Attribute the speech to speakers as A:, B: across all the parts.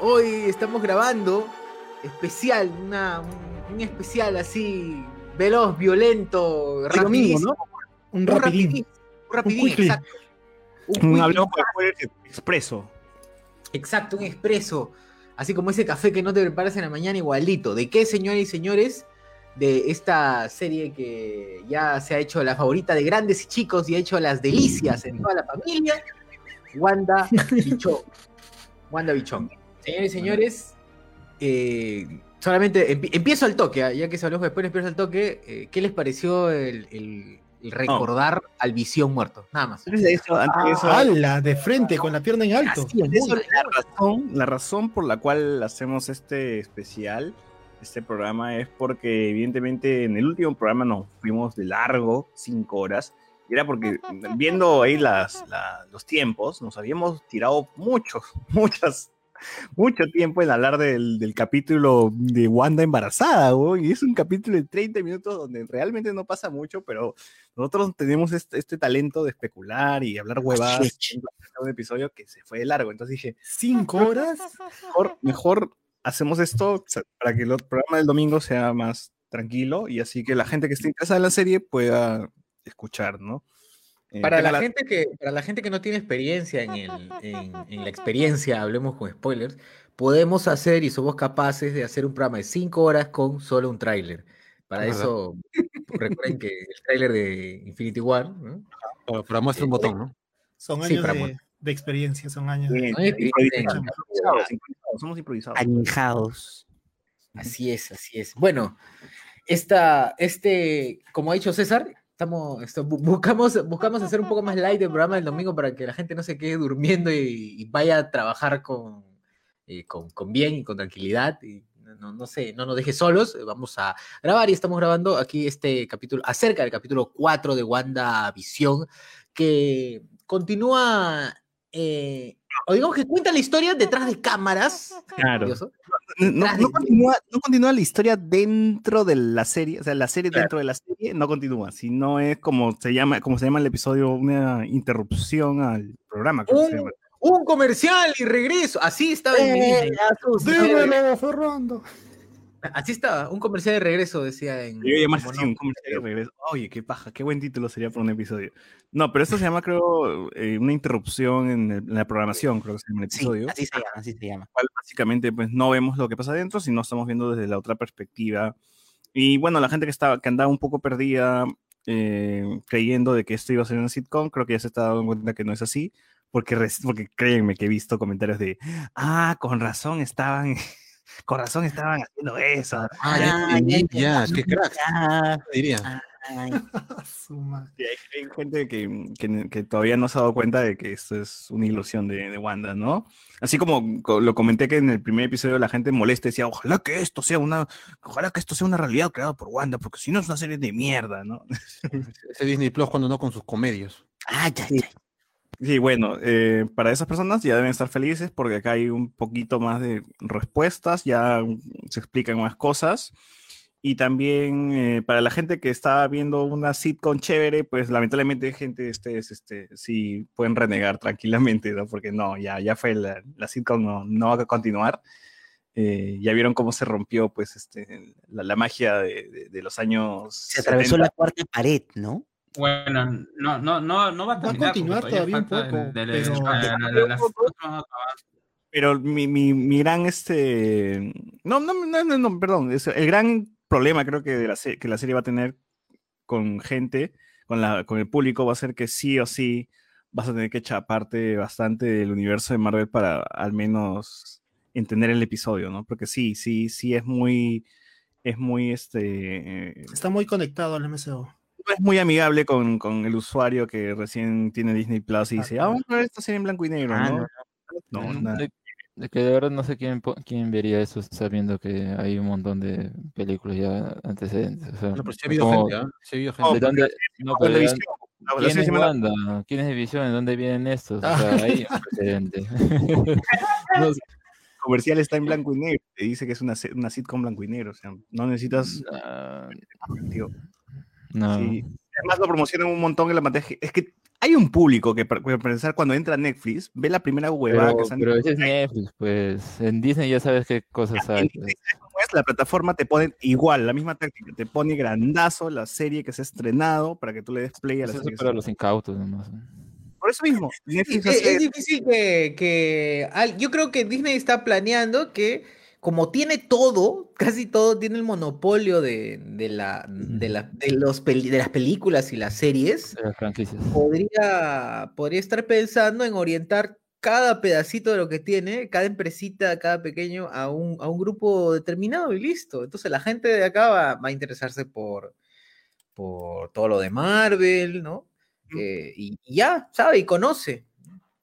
A: Hoy estamos grabando especial, una, un, especial así veloz, violento, rapidísimo.
B: ¿no? Un
A: Un
B: rapidín.
A: un rapidín, exacto. Un
B: expreso.
A: Exacto, un expreso. Así como ese café que no te preparas en la mañana, igualito. ¿De qué, señores y señores? De esta serie que ya se ha hecho la favorita de grandes y chicos y ha hecho las delicias en toda la familia. Wanda Bichón. Wanda Bichón. Señores y señores, eh, solamente empi- empiezo al toque, ah, ya que se habló después, empiezo al toque. eh, ¿Qué les pareció el, el- el recordar al Visión muerto? Nada más.
C: Antes de eso, antes de eso,
B: ¡Hala! De frente, con la pierna en alto.
A: Así
C: eso, la razón, la razón por la cual hacemos este especial, este programa, es porque evidentemente en el último programa nos fuimos de largo, cinco horas, y era porque viendo ahí las, la- los tiempos, nos habíamos tirado muchos, muchas, mucho tiempo en hablar del, del capítulo de Wanda embarazada, güey, y es un capítulo de 30 minutos donde realmente no pasa mucho, pero nosotros tenemos este, este talento de especular y hablar huevadas en un episodio que se fue de largo. Entonces dije,
B: ¿Cinco horas?
C: mejor, mejor hacemos esto para que el programa del domingo sea más tranquilo y así que la gente que esté interesada en la serie pueda escuchar, ¿no? Eh,
A: Para
C: tenga
A: la, gente que, para la gente que no tiene experiencia en, el- en- en la experiencia, hablemos con spoilers, podemos hacer y somos capaces de hacer un programa de 5 horas con solo un tráiler. Para eso, recuerden que el tráiler de Infinity War, ¿no?
D: Pero, pero muestra un botón, ¿no?
B: Son
A: Sí,
B: años
A: para
B: de, de experiencia, son años de...
A: No
C: improvisados, improvisados, somos improvisados.
D: Añejados.
A: Así es, así es. Bueno, esta, este, como ha dicho César, estamos, esto- bu- buscamos, buscamos hacer un poco más light el programa del domingo para que la gente no se quede durmiendo y, y vaya a trabajar con, eh, con, con bien y con tranquilidad. Y no, no, sé, no nos deje solos. Vamos a grabar y estamos grabando aquí este capítulo, acerca del capítulo 4 de Wanda Visión, que continúa, eh, o digamos que cuenta la historia detrás de cámaras.
C: Claro. No, no- continúa, no continúa la historia dentro de la serie, o sea, la serie
A: Claro.
C: dentro de la serie no continúa, sino es como se llama, como se llama el episodio, una interrupción al programa.
A: Un-
C: llama.
A: Un comercial y regreso. Así estaba en mi Disney.
B: ¡Dímelo, Fernando!
A: Así estaba, un comercial de regreso, decía en.
C: Llamarse
A: como
C: así,
A: no-
C: un comercial de regreso. Oye, qué paja, qué buen título sería para un episodio. No, pero esto se llama, creo, eh, una interrupción en, el- en la programación, creo que se llama el
D: Sí,
C: episodio.
D: así se llama, así se llama.
C: básicamente pues no vemos lo que pasa adentro, sino estamos viendo desde la otra perspectiva. Y bueno, la gente que, estaba, que andaba un poco perdida eh, creyendo de que esto iba a ser una sitcom, creo que ya se está dando cuenta que no es así, porque, porque créanme que he visto comentarios de, ah, con razón estaban, con razón estaban haciendo eso.
D: Ah,
A: ya,
D: ya,
A: ya,
D: ya, qué cracks,
A: Ah,
D: diría.
A: ay.
C: Hay, hay gente que, que- que todavía no se ha dado cuenta de que esto es una ilusión de, de Wanda, ¿no? Así como co- lo comenté que en el primer episodio la gente molesta y decía, ojalá que esto sea una, ojalá que esto sea una realidad creada por Wanda, porque si no es una serie de mierda, ¿no?
D: Ese Disney Plus cuando no con sus comedios.
A: Ay, ay,
C: Sí.
A: ay.
C: Sí, bueno, eh, para esas personas ya deben estar felices porque acá hay un poquito más de respuestas, ya se explican más cosas. Y también eh, para la gente que está viendo una sitcom chévere, pues lamentablemente gente, este, es, este, sí pueden renegar tranquilamente, ¿no? Porque no, ya, ya fue la, la sitcom, no, no va a continuar. Eh, ya vieron cómo se rompió, pues, este, la, la magia de, de- de los años.
D: Se atravesó
C: 70.
D: la cuarta pared, ¿no?
E: Bueno, no, no, no, no va a
B: Va a
E: terminar.
B: continuar todavía un poco,
E: el- del-
B: pero-
E: la- la-
C: mi, mi, mi gran este. No, no, no, no, no, perdón. es el gran problema creo que, de la se- que la serie va a tener con gente, con, la, con el público va a ser que sí o sí vas a tener que chaparte bastante del universo de Marvel para al menos entender el episodio, ¿no? Porque sí, sí, sí es muy, es muy, este, eh,
B: Está muy conectado al MCU.
C: No es muy amigable con, con el usuario que recién tiene Disney Plus y dice, ah, vamos a ver esta serie en blanco y negro,
D: Ah,
C: ¿no?
D: no,
C: No, nada.
F: De, de que de verdad no sé quién, quién vería eso sabiendo que hay un montón de películas ya antecedentes. O sea,
D: No, pero sí ha habido
F: como-
D: gente, ¿ah? Sí ha habido
C: No,
F: ¿de
D: gente.
F: dónde? No, pero de ¿Quién es Wanda? ¿Quién es División? ¿De dónde vienen estos? O
B: Ah.
F: sea, hay antecedentes. No sé,
C: comercial está en blanco y negro, te dice que es una, una sitcom blanco y negro, o sea, no necesitas...
F: ah,
C: tío.
F: No.
C: Sí. Además lo promocionan un montón en la pantalla. Es que hay un público que, para empezar, cuando entra a Netflix, ve la primera huevada
F: Pero,
C: que
F: pero es Netflix, pues. En Disney ya sabes qué cosas hay. pues.
C: es, la plataforma te pone igual, la misma táctica, te pone grandazo la serie que se ha estrenado para que tú le des play a la
F: Eso
C: serie.
F: para los incautos nomás.
C: Por eso mismo, Netflix
A: Es,
C: hace-
A: es difícil que, que yo creo que Disney está planeando que como tiene todo, casi todo, tiene el monopolio de, de la, de, la- de los peli- de las películas y las series,
F: De las franquicias.
A: podría, podría estar pensando en orientar cada pedacito de lo que tiene, cada empresita, cada pequeño, a un, a un grupo determinado y listo. Entonces la gente de acá va, va a interesarse por, por todo lo de Marvel, ¿no? Que- y, y ya, sabe y conoce.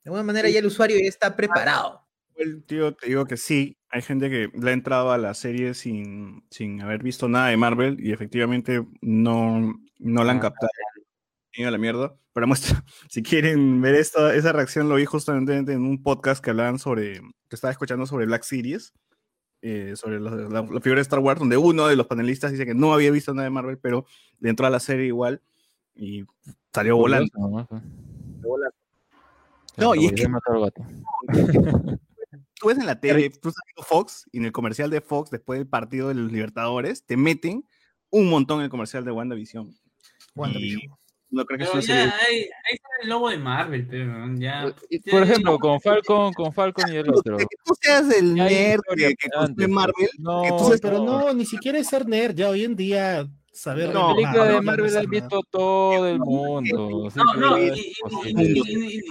A: De alguna manera ya el usuario ya está preparado.
C: el tío, te digo que sí, hay gente que le ha entrado a la serie sin, sin haber visto nada de Marvel y efectivamente no, no la han
F: Ah,
C: captado. A la mierda. Pero muestra, si quieren ver esta, esa reacción, lo vi justamente en un podcast que hablaban sobre, que estaba escuchando sobre Black Series, eh, sobre la, la- la figura de Star Wars, donde uno de los panelistas dice que no había visto nada de Marvel, pero le entró a la serie igual y salió volando.
F: Pues.
C: No, y es que-
F: se mató al gato.
C: Tú ves en la tele, tú viendo Fox y en el comercial de Fox, después del partido de los Libertadores, te meten un montón en el comercial de WandaVision.
B: WandaVision.
C: Y no creo que
E: Pero
C: es una
E: ya
C: serie-
E: ahí, ahí está el logo de Marvel, pero ya.
F: Y,
E: ya-
F: Por
E: ya-
F: ejemplo, con Falcon, con Falcon y el otro.
C: Que tú seas el nerd que, que
F: antes,
C: consume
F: pues.
C: Marvel,
F: No,
C: que tú
B: Oye,
C: seas-
B: pero no, ni siquiera es ser nerd. Ya hoy en día saber
F: La
C: No,
F: película
B: Marvel
F: de
B: no
F: Marvel la
B: ser
F: ha visto todo el mundo.
E: No, no, y,
F: simplemente
E: y-
F: es
E: y-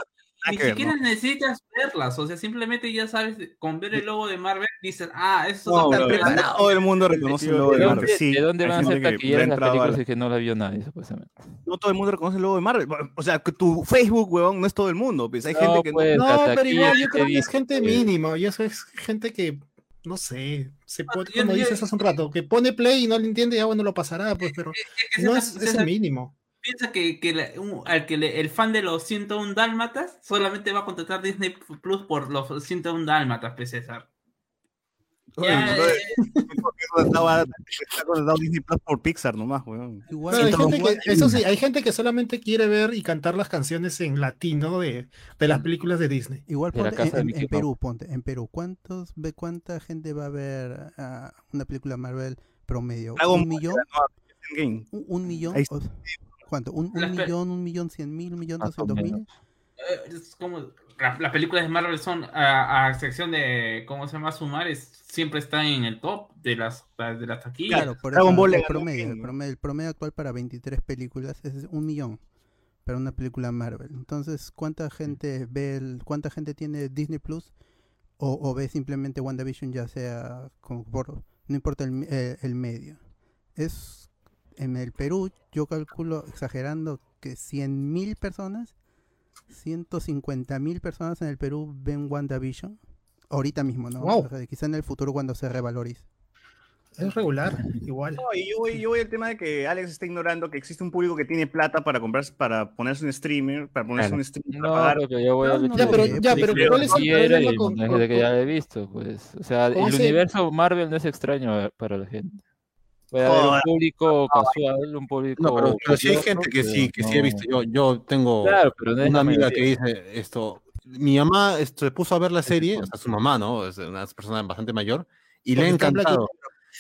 C: Nada
E: ni
C: que ver,
E: siquiera necesitas verlas, o sea, simplemente ya sabes, con ver el logo de Marvel, dices, ah, eso
C: No,
E: preparado.
C: todo el mundo reconoce el logo
F: ¿De
C: Marvel. Sí,
F: de dónde van a ser taquilleras las
C: la-
F: películas y que no la vio nadie, supuestamente?
C: No todo el mundo reconoce el logo de Marvel. O sea, que tu Facebook, weón, no es todo el mundo. Pues hay
F: No,
C: gente que no-
F: pues,
B: No,
F: hasta
B: pero igual yo creo que es gente
F: que-
B: mínimo. Y eso es gente que, no sé, se pone,
E: yo-
B: como dices hace un rato, que pone play y no lo entiende, ya bueno, lo pasará, pues, pero
E: Es
B: no es, es el mínimo.
E: Piensa que, que la- un- al que le- el fan de los 101 Dálmatas solamente va a contratar Disney Plus por los 101 Dálmatas, pues César. Ya,
C: no,
E: eh,
C: por Pixar nomás, weón.
D: Igual,
B: hay gente que, eso sí, hay gente que solamente quiere ver y cantar las canciones en latino de, de las películas de Disney.
D: Igual
F: De la
D: ponte, en, Perú, ponte, en Perú, ¿cuántos ve cuánta gente va a ver una película Marvel promedio? ¿Un millón? ¿Un, un millón?
C: Ahí está.
D: ¿Cuánto? ¿Un, un
E: La
D: millón, un millón cien mil, un millón doscientos mil?
E: eh, es como la- las películas de Marvel son a, a excepción de cómo se llama sumar es siempre están en el top de las de las taquillas.
D: Claro, por
C: Dragon
D: eso el
C: ganó
D: promedio, el promedio, el promedio actual para 23 películas es un millón para una película Marvel. Entonces, ¿cuánta gente ve el, cuánta gente tiene Disney Plus o, o ve simplemente WandaVision ya sea como por no importa el, eh, el medio? Es en el Perú, yo calculo exagerando que 100.000 personas, 150.000 personas en el Perú ven WandaVision. Ahorita mismo, ¿no?
B: Wow.
D: O sea, quizá en el futuro cuando se revalorice.
B: Es regular, igual.
C: No, y yo voy, yo voy al tema de que Alex está ignorando que existe un público que tiene plata para comprarse, para ponerse un streamer, para ponerse
D: Claro.
C: un streamer,
F: No,
C: para pagar.
F: yo voy
D: No,
F: al
D: no,
B: Ya,
F: de
B: pero,
F: que
B: ya, pero ¿cuál es el problema con, con-
F: que ya lo he visto, pues. O sea, el
B: ese-
F: universo Marvel no es extraño para la gente. Puede haber un público casual, un público.
G: No, pero, pero sí hay gente que sí, que sí he visto. Yo, yo tengo
F: Claro, pero no
G: una amiga que dice esto. Mi mamá se puso a ver la serie, o sea, su mamá, ¿no? Es una persona bastante mayor, y le ha encantado.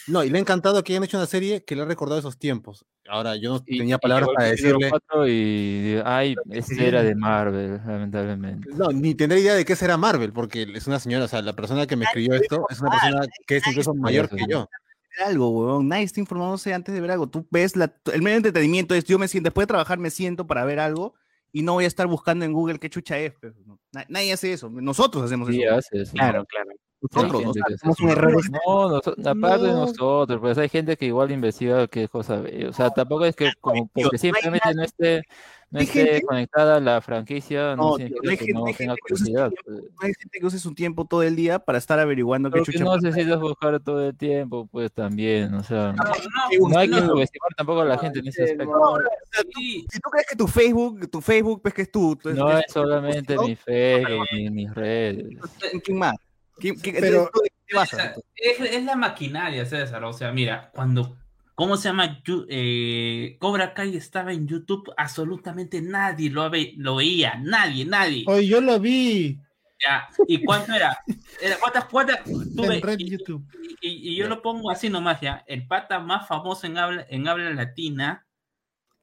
G: No, y le ha encantado que hayan hecho una serie que le ha recordado esos tiempos. Ahora, yo no
F: Y-
G: tenía palabras para decirle.
F: y ay, este era de Marvel, lamentablemente.
G: No, ni tendré idea de qué será Marvel, porque es una señora, o sea, la persona que me escribió esto es una persona que es incluso mayor que yo.
C: Ver algo, weón. Nadie está informándose antes de ver algo. Tú ves, la, el medio de entretenimiento es, yo me siento, después de trabajar me siento para ver algo y no voy a estar buscando en Google qué chucha es. pues, no. Na- Nadie hace eso. Nosotros hacemos
F: Sí,
C: eso.
F: hace eso.
C: Claro, claro.
F: Hay
C: Nosotros,
F: gente
C: o sea,
F: que hace
C: somos
F: eso.
C: un error.
F: No, noso- aparte de
B: No.
F: nosotros, pues hay gente que igual investiga qué cosa ve. O sea, tampoco es que como porque simplemente no esté, no esté
C: gente-
F: conectada a la franquicia, no,
C: No, tío, hay
F: que
C: gente-
F: no tenga curiosidad.
C: su
F: pues.
C: Hay gente que usa su tiempo todo el día para estar averiguando qué chucha
F: no necesitas buscar todo el tiempo, pues también, o sea,
E: No,
F: no hay que
E: no,
F: subestimar tampoco a la gente en ese aspecto.
C: No, o sea, tú-
E: sí,
C: si tú crees que tu Facebook, tu Facebook, pues que es tú. tú-
F: No es solamente mi Facebook ni mis redes.
C: ¿Quién- ¿Quién más? ¿Quién, quién-
B: Pero-
C: entonces, ¿tú de qué
E: O
C: vas
E: sea,
C: a-
E: es, es la maquinaria, César. O sea, mira, cuando, ¿cómo se llama? Eh, Cobra Kai estaba en YouTube, absolutamente nadie lo, ve- lo veía, nadie, nadie.
B: Hoy yo lo vi
E: Ya, ¿Y cuánto era? era ¿Cuántas, cuántas? tuve-
B: en Red
E: y,
B: YouTube.
E: y- y yo lo pongo así nomás, ya. El pata más famoso en habla, en habla latina,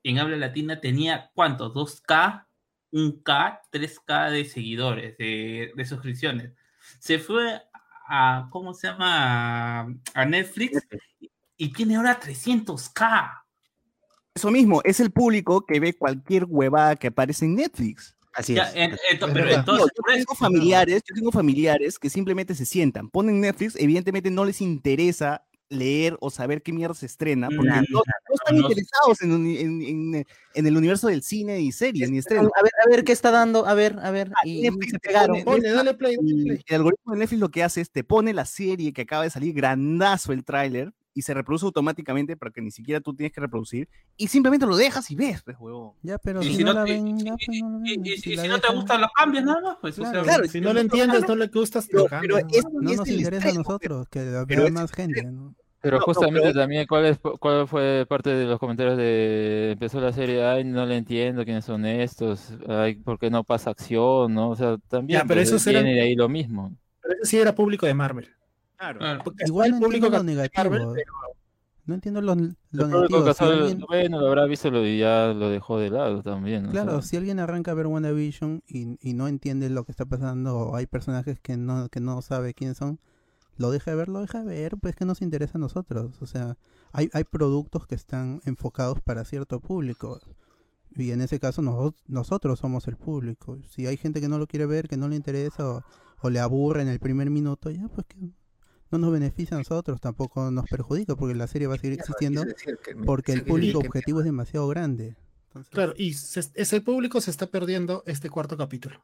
E: en habla latina tenía, ¿cuánto? ¿2K? ¿1K? ¿3K de seguidores, de, de suscripciones? Se fue a, ¿cómo se llama? A Netflix y tiene ahora 300K.
C: Eso mismo, es el público que ve cualquier huevada que aparece en Netflix.
H: Así
E: Ya,
H: es.
E: en- pero
C: yo tengo familiares, yo tengo familiares que simplemente se sientan, ponen Netflix, evidentemente no les interesa leer o saber qué mierda se estrena, porque
E: Nada,
C: no, no están
E: no.
C: interesados en, en- en- en el universo del cine y series ni
H: A
C: estrenos.
H: ver, a ver qué está dando, a ver, a ver. Y, y
C: Netflix
H: se pegaron.
C: pone-
B: dale play, dale
C: Y
B: play.
C: el algoritmo de Netflix lo que hace es te pone la serie que acaba de salir, grandazo el tráiler, y se reproduce automáticamente para que ni siquiera tú tienes que reproducir, y simplemente lo dejas y ves, pues, huevón.
D: Ya, pero
E: Y
D: si, no
E: te-
D: pues
E: gusta, lo cambias nada más. Pues, o sea,
D: Claro,
B: Si no lo entiendes, no le gustas,
C: pero es,
D: No
C: es
D: nos interesa a
C: estrés,
D: nosotros, que vea más gente. ¿no?
F: Pero
C: No, no,
F: justamente
C: pero-
F: también, ¿cuál, es, ¿cuál fue parte de los comentarios de empezó la serie? Ay, no le entiendo quiénes son estos, ay, ¿por qué no pasa acción? ¿no? O sea, también
B: Ya, pero
F: pues,
B: eran-
F: viene de ahí lo mismo.
B: Pero ese sí era público de Marvel.
C: Claro.
E: claro.
B: Porque
D: Igual no
B: público
D: entiendo lo
B: de Marvel,
D: negativo.
B: pero-
D: No entiendo lo, lo negativo. Si
F: casual,
D: alguien,
F: bueno, lo habrá visto lo- y ya lo dejó de lado también. o
D: claro,
F: sea.
D: si alguien arranca a ver WandaVision y, y no entiende lo que está pasando, o hay personajes que no, que no sabe quiénes son, lo deja de ver, lo deja de ver, pues que nos interesa a nosotros. O sea, hay, hay productos que están enfocados para cierto público. Y en ese caso nos- nosotros somos el público. Si hay gente que no lo quiere ver, que no le interesa o, o le aburre en el primer minuto, ya pues que no nos beneficia a nosotros, tampoco nos perjudica porque la serie va a seguir existiendo porque el público objetivo es demasiado grande. Entonces,
B: Claro, y se- ese público se está perdiendo este cuarto capítulo,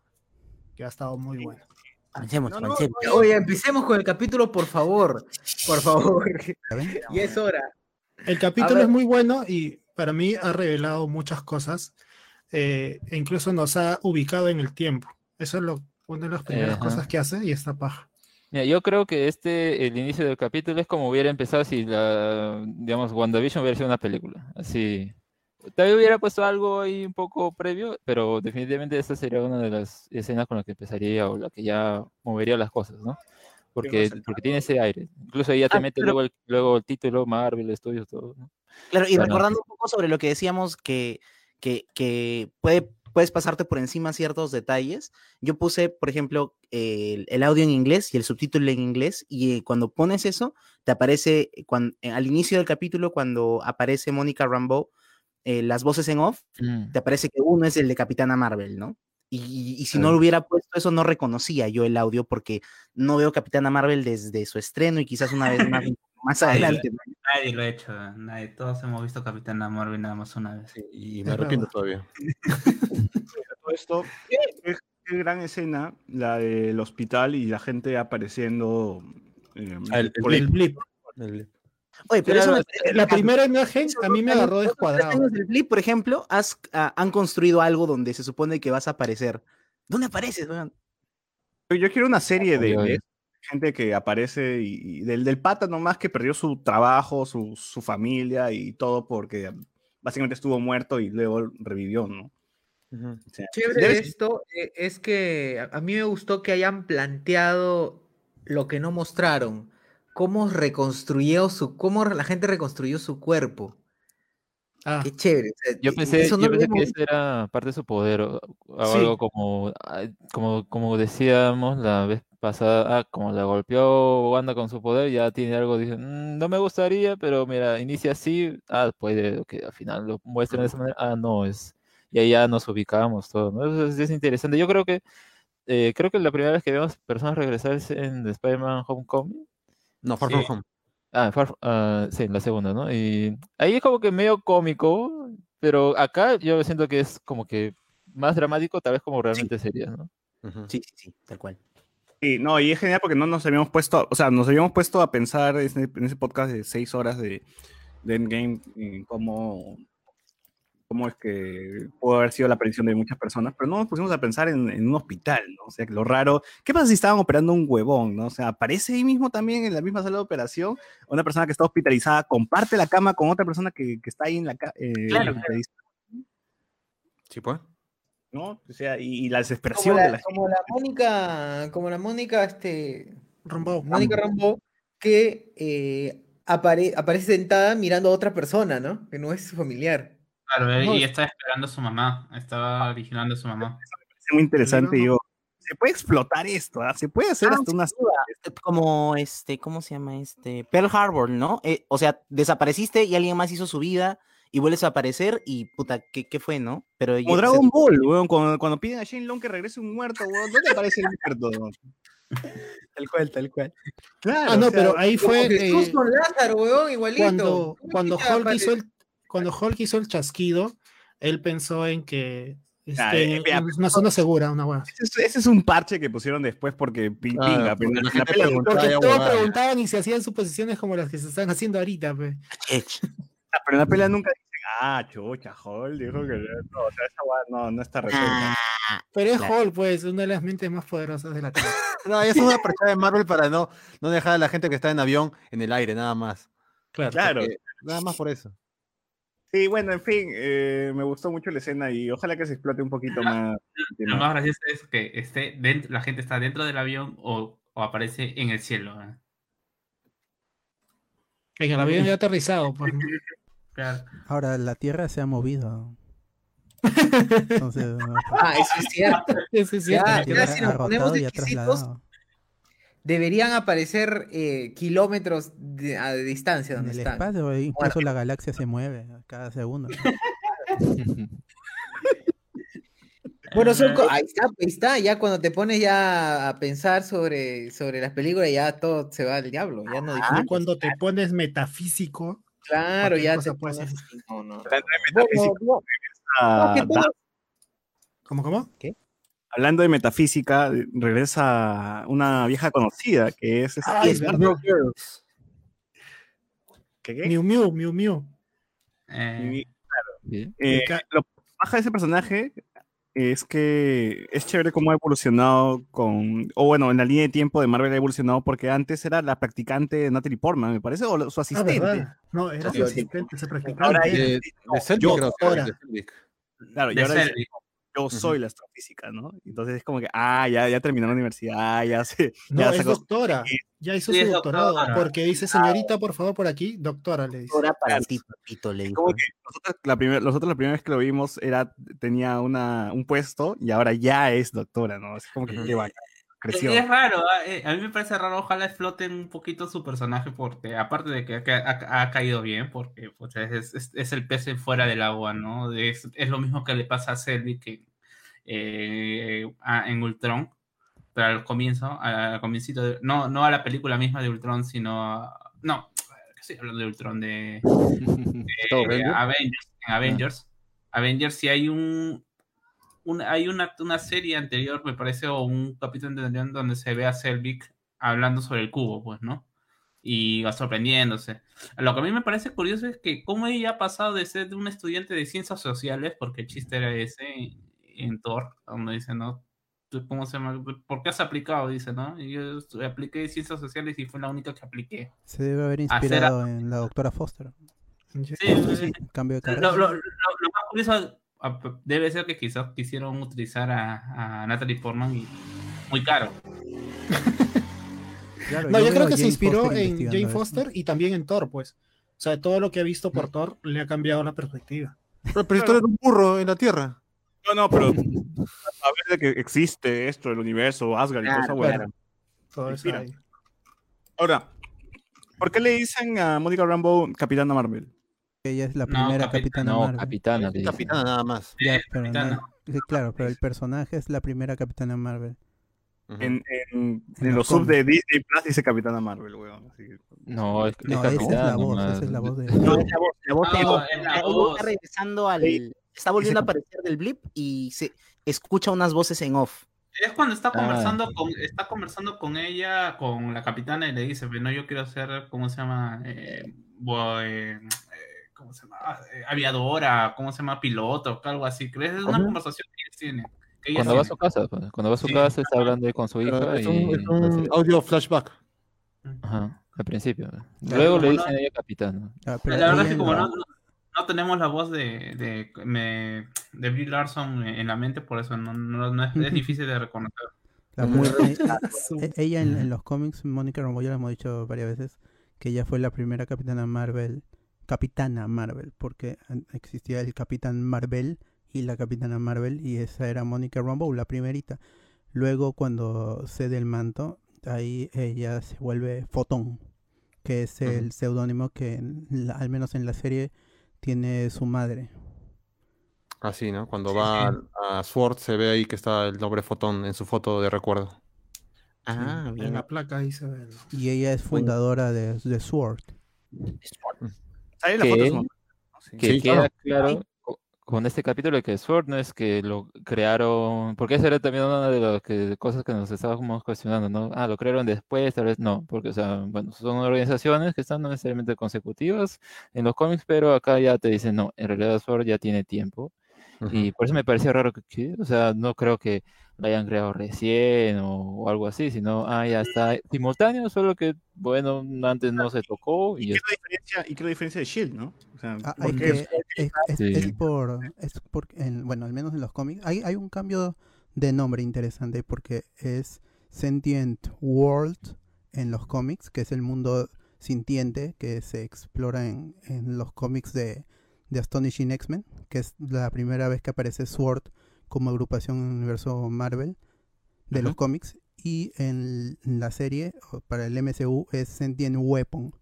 B: que ha estado muy bueno.
H: Avancemos,
C: No, no,
H: avancemos.
A: Oye, empecemos con el capítulo, por favor. Por favor. y es hora.
B: El capítulo es muy bueno y para mí ha revelado muchas cosas eh, e incluso nos ha ubicado en el tiempo. Eso es lo, una de las primeras
F: Ajá.
B: cosas que hace y esta paja.
F: Mira, yo creo que este, el inicio del capítulo es como hubiera empezado si la, digamos, WandaVision hubiera sido una película. Así. Tal vez hubiera puesto algo ahí un poco previo, pero definitivamente esta sería una de las escenas con las que empezaría o la que ya movería las cosas, ¿no? Porque, porque tiene ese aire. Incluso ahí ya te
H: Ah,
F: mete
H: pero-
F: luego el, luego el título, Marvel Studios, todo, ¿no?
H: Claro, y
F: Claro.
H: recordando un poco sobre lo que decíamos que, que, que puede, puedes pasarte por encima ciertos detalles. Yo puse, por ejemplo, el, el audio en inglés y el subtítulo en inglés, y eh, cuando pones eso, te aparece cuan- eh, al inicio del capítulo, cuando aparece Mónica Rambeau, eh, las voces en off,
F: Mm.
H: te aparece que uno es el de Capitana Marvel, ¿no? Y, si no lo hubiera puesto eso, no reconocía yo el audio porque no veo Capitana Marvel desde su estreno y quizás una vez más, más adelante.
E: Nadie lo ha hecho, nadie. Todos hemos visto Capitana Marvel nada más una vez.
G: Y me arrepiento
B: verdad.
G: todavía.
C: todo esto, qué, qué gran escena la del hospital y la gente apareciendo. eh,
G: Ah, el- el
C: por
B: El blip.
H: Oye, pero eso me
B: la primera imagen a mí me agarró descuadrado.
H: del Blip, por ejemplo, has- ah, han construido algo donde se supone que vas a aparecer. ¿Dónde apareces? weón?
C: Yo quiero una serie de, gente que aparece y, y del, del pata nomás que perdió su trabajo, su, su familia y todo porque básicamente estuvo muerto y luego revivió, ¿no? O sea,
A: Chévere de esto eh, es que a a mí me gustó que hayan planteado lo que no mostraron, cómo reconstruyó su, cómo la gente reconstruyó su cuerpo.
B: Ah,
A: Qué chévere. o sea,
F: Yo pensé,
A: eso no
F: yo pensé que eso era parte de su poder, o, o
B: Sí.
F: algo como, como, como decíamos la vez pasada, ah, como la golpeó Wanda con su poder, ya tiene algo, dice, "Mm, no me gustaría, pero mira, inicia así, ah, puede que al final lo muestren de esa manera, ah, no, es, y ahí ya nos ubicamos todo, ¿no? Eso es, es interesante. Yo creo que, eh, creo que la primera vez que vemos personas regresar es en Spider-Man Homecoming.
G: No, Far
E: Sí.
G: From Home.
F: Ah, Far- ah, sí, la segunda, ¿no? Y ahí es como que medio cómico, pero acá yo siento que es como que más dramático, tal vez como realmente sería, ¿no?
H: Sí, sí, sí, tal cual.
C: Sí, no, y es genial porque no nos habíamos puesto, o sea, nos habíamos puesto a pensar en ese, en ese podcast de seis horas de, de Endgame, en cómo, cómo es que pudo haber sido la aparición de muchas personas, pero no nos pusimos a pensar en, en un hospital, ¿no? O sea, que lo raro, ¿qué pasa si estaban operando un huevón, ¿no? O sea, aparece ahí mismo también en la misma sala de operación, una persona que está hospitalizada comparte la cama con otra persona que, que está ahí en la cama,
E: Claro,
G: Sí, pues.
C: ¿no? O sea, y, y la
A: Como
C: desesperación
A: la,
C: de la
A: como la Mónica, como la Mónica, este,
B: Rambo.
A: Mónica Rambo, que eh, apare- aparece sentada mirando a otra persona, ¿no? Que no es su familiar.
E: Claro,
B: No,
E: y
B: es-
E: estaba esperando a su mamá. Estaba vigilando a su mamá.
C: es muy interesante. Digo, se puede explotar esto, ¿ah? se puede hacer
H: Ah,
C: hasta una.
H: duda. Como este, ¿cómo se llama este? Pearl Harbor, ¿no? Eh, o sea, desapareciste y alguien más hizo su vida y vuelves a aparecer y puta, ¿qué, qué fue, no? Pero
C: Como
H: ya-
C: Dragon Ball, weón, cuando, cuando piden a Shane Long que regrese un muerto, weón, ¿dónde aparece el muerto?
H: Tal cual, tal cual.
C: Claro,
B: Ah, no,
C: o sea,
B: pero ahí fue
A: Jesús
B: eh,
A: con Lázaro, weón, igualito.
B: cuando,
A: ¿Cómo
B: cuando Hulk hizo el, cuando Hulk hizo el chasquido, él pensó en que
C: Ah,
B: este,
C: eh,
B: una zona segura, una buena.
C: ese, es, ese es un parche que pusieron después porque pi-
G: Ah,
C: pinga,
G: porque
C: pero
G: la gente preguntaba
B: Porque todos preguntaban y se hacían suposiciones como las que se están haciendo ahorita, pe.
C: Ah, pero en la pelea nunca dicen, ah, chucha, Hall dijo que no, o sea, esa weá no, no está resuelta.
H: Ah,
B: Pero es. Hulk, pues, una de las mentes más poderosas de la Tierra.
G: No, es una perchada de Marvel para no, no dejar a la gente que está en avión en el aire, nada más.
B: Claro.
C: Claro.
G: Porque- nada más por eso.
C: Sí, bueno, en fin, eh, me gustó mucho la escena y ojalá que se explote un poquito más.
E: Lo más gracioso es que esté dentro, la gente está dentro del avión o, o aparece en el cielo. ¿eh?
B: En el avión ya aterrizado, pues.
E: Claro.
D: Ahora la Tierra se ha movido. Entonces, no,
A: Ah, eso es cierto.
B: Eso es
A: Ya,
B: cierto.
A: ya
D: Tierra
A: si
D: ha
A: nos ponemos
D: ha
A: exquisitos. Deberían aparecer eh, kilómetros de, a de distancia
D: En
A: donde
D: el
A: están.
D: espacio, incluso la galaxia se mueve cada segundo.
A: Bueno, son ahí está, ahí está. Ya cuando te pones ya a pensar sobre, sobre las películas, ya todo se va al diablo. Ya no
B: Ya
A: disfrutas.
B: cuando te pones metafísico,
A: Claro, ya te
B: puede
A: pones
B: ser.
A: así, no, no.
C: Hablando de
A: Bueno,
C: metafísica,
A: no,
C: ah,
A: no, que todo-
B: ¿cómo, cómo?
C: Hablando de metafísica, regresa una vieja conocida que es
B: Ay, verdad.
C: ¿Qué, qué?
B: Miu Miu, Miu Miu.
E: Eh,
F: Sí.
C: eh, lo baja de ese personaje es que es chévere cómo ha evolucionado con, o bueno, en la línea de tiempo de Marvel ha evolucionado porque antes era la practicante Natalie Portman, me parece, o su
B: Ah,
C: asistente.
B: No, era su asistente,
C: Ahora
B: practicante.
C: ella-
G: De, de Selvig,
C: yo-
G: creo que
B: ahora.
G: de Selvig.
C: claro, y
E: de
C: ahora
E: Selby.
C: Yo soy la astrofísica, ¿no? Entonces es como que, ah, ya, ya terminó la universidad, ya se,
B: No,
C: ya
B: es
C: sacó-
B: doctora. Ya hizo
E: Sí,
B: su doctorado.
E: doctora.
B: Porque dice, señorita, por favor, por aquí, doctora, le dice.
H: Ahora para ti, papito, le dijo.
C: como que nosotros la, primer- nosotros la primera vez que lo vimos era, tenía una, un puesto y ahora ya es doctora, ¿no? Es como que qué creció.
E: Es raro, ah, eh, a mí me parece raro, ojalá exploten un poquito su personaje porque aparte de que ha, ca- ha- ha caído bien, porque pues, es, es- es el pez en fuera del agua, ¿no? Es, es lo mismo que le pasa a Selby que eh, a- en Ultron, pero al comienzo, al comiencito, de- no, no a la película misma de Ultron, sino a, no, ¿qué estoy hablando de Ultron? De,
G: Todo
E: eh,
G: bien, ¿no?
E: Avengers, en Avengers. Avengers, si hay un, un- hay una, una serie anterior, me parece, o un capítulo anterior donde se ve a Selvig hablando sobre el cubo, pues, ¿no? Y va sorprendiéndose. Lo que a mí me parece curioso es que cómo ella ha pasado de ser un estudiante de ciencias sociales, porque el chiste era ese en Thor, donde dice, ¿no? ¿Tú ¿Cómo se llama? ¿Por qué has aplicado? Dice, ¿no? Y yo apliqué ciencias sociales y fue la única que apliqué.
D: Se debe haber
E: a-
D: inspirado en la doctora Foster.
E: Sí, sí, sí.
D: Cambio de carrera.
E: Lo, lo- lo- lo más curioso a- debe ser que quizás quisieron utilizar a, a Natalie Portman y muy caro.
D: Claro,
B: No, yo, creo que se inspiró
D: Foster
B: en Jane. Foster y también en Thor, pues. O sea, todo lo que ha visto por Thor le ha cambiado la perspectiva.
G: Pero, tú eres un burro en la Tierra.
C: No, no, pero a ver de que existe esto, el universo, Asgard y esa
H: Claro.
B: Todo eso ahí.
C: Ahora, ¿por qué le dicen a Mónica Rambo Capitana Marvel?
D: Ella es la
E: No,
D: primera
E: capitana,
D: capitana
F: No,
D: Marvel.
F: capitana.
G: Capitana nada más.
D: Ya,
E: Eh,
D: pero no-
E: capitana.
D: sí, claro, pero el personaje es la primera capitana Marvel.
C: En, en,
D: En
C: en
D: los
C: sub de. Disney Plus dice Capitana Marvel, weón. así que-
F: No, es,
D: No, esa es la voz, esa es la voz de...
H: No, es la voz, la voz
E: No,
H: de-
E: Ah, es la
H: ella
E: voz.
H: está regresando al. Está volviendo a aparecer del blip y se escucha unas voces en off.
E: Es cuando está
F: Ah.
E: conversando con, está conversando con ella, con la capitana, y le dice, no, yo quiero ser, ¿cómo se llama? Eh, eh, eh, ¿Cómo se llama? Aviadora, ¿cómo se llama? Piloto, algo así. ¿Crees? Es una conversación que ellos tienen. que ellas
F: Cuando va a su casa, pues, cuando va a su
E: Sí.
F: casa está hablando ahí con su hija
G: es
F: y
G: un, es un audio flashback.
F: ajá, al principio.
D: Claro,
F: Luego le
E: no-
F: dicen a ella capitana.
D: Ah,
E: La verdad es que como no, no tenemos la voz de, de, me- de Brie Larson en la mente, por eso no, no- no es, es difícil de reconocer.
H: Muy
D: eh,
H: rebuscado.
D: eh, ella en, en los cómics, Mónica Rambeau, ya lo hemos dicho varias veces, que ella fue la primera capitana Marvel, capitana Marvel, porque existía el capitán Marvel y la capitana Marvel, y esa era Mónica Rambeau, la primerita. Luego, cuando cede el manto, ahí ella se vuelve Fotón, que es el seudónimo que, al menos en la serie, tiene su madre.
G: Así, ¿no? Cuando
E: Sí,
G: va
E: sí.
G: a, Sword se ve ahí que está el nombre Fotón en su foto de recuerdo.
H: Ah,
B: En
H: bien.
B: la placa ahí se ve. ¿no?
D: Y ella es fundadora de, de Sword.
C: Sale la foto de
F: ¿Qué?
C: su mamá. Sí.
F: Que
G: Sí,
F: queda
G: claro.
F: Con este capítulo que es que lo crearon, porque esa era también una de las que- cosas que nos estábamos cuestionando, ¿no? Ah, lo crearon después, tal vez no, porque, o sea, bueno, son organizaciones que están no necesariamente consecutivas en los cómics, pero acá ya te dicen, no, en realidad Sword ya tiene tiempo. Y por eso me parecía raro que, o sea, no creo que la hayan creado recién o, o algo así, sino, ah, ya está simultáneo, solo que, bueno, antes no se tocó y
C: ¿Y qué es la diferencia, y qué es la diferencia de Shield, no? O sea,
D: Ah,
C: ¿por
D: es
C: qué
D: que
C: es-
D: es, es-
F: Sí.
D: es por, es por en- bueno, al menos en los cómics, hay, hay un cambio de nombre interesante porque es Sentient World en los cómics, que es el mundo sintiente que se explora en, en los cómics de, de Astonishing X-Men, que es la primera vez que aparece Sword como agrupación en el universo Marvel de los cómics. Y en la serie, para el MCU, es Sentient Weapon,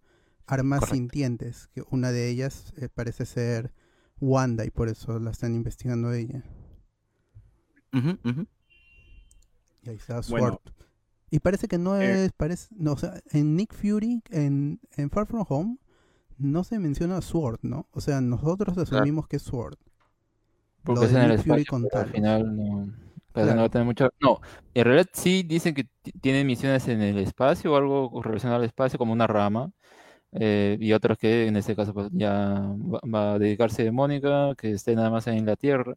D: armas
G: Correcto.
D: sintientes, que una de ellas eh, parece ser Wanda y por eso la están investigando ella. Y ahí está Sword.
C: Bueno.
D: y parece que no
C: Eh.
D: es, parece, no, o sea, en Nick Fury, en, en Far From Home, no se menciona Sword, ¿no? O sea, nosotros asumimos que es Sword.
F: Porque
D: Lo
F: es en el espacio,
D: con
F: pero al final no, parece que no va
D: Claro.
F: a tener mucho. No, en realidad sí dicen que ti- tienen misiones en el espacio o algo relacionado al espacio, como una rama, eh, y otros que en este caso pues, ya va, va a dedicarse Mónica, que esté nada más en la Tierra.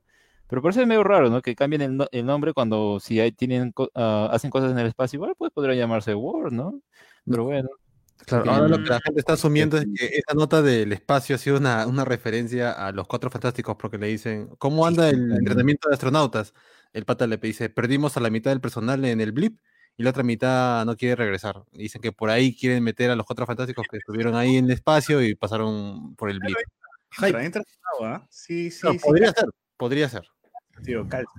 F: Pero por eso es medio raro, ¿no? Que cambien el, no- el nombre cuando si hay, tienen, co- ah, hacen cosas en el espacio, igual pues podría llamarse World, ¿no? Pero bueno.
G: Claro, ahora lo que la gente está asumiendo es que esa nota del espacio ha sido una, una referencia a los cuatro fantásticos, porque le dicen, ¿cómo anda el entrenamiento de astronautas? El pata le dice, perdimos a la mitad del personal en el blip y la otra mitad no quiere regresar. Dicen que por ahí quieren meter a los cuatro fantásticos que estuvieron ahí en el espacio y pasaron por el blip.
C: Entra, entra en agua, ¿ah? Sí, sí,
G: No,
C: sí.
G: podría ser, podría ser.
C: Tío, calza.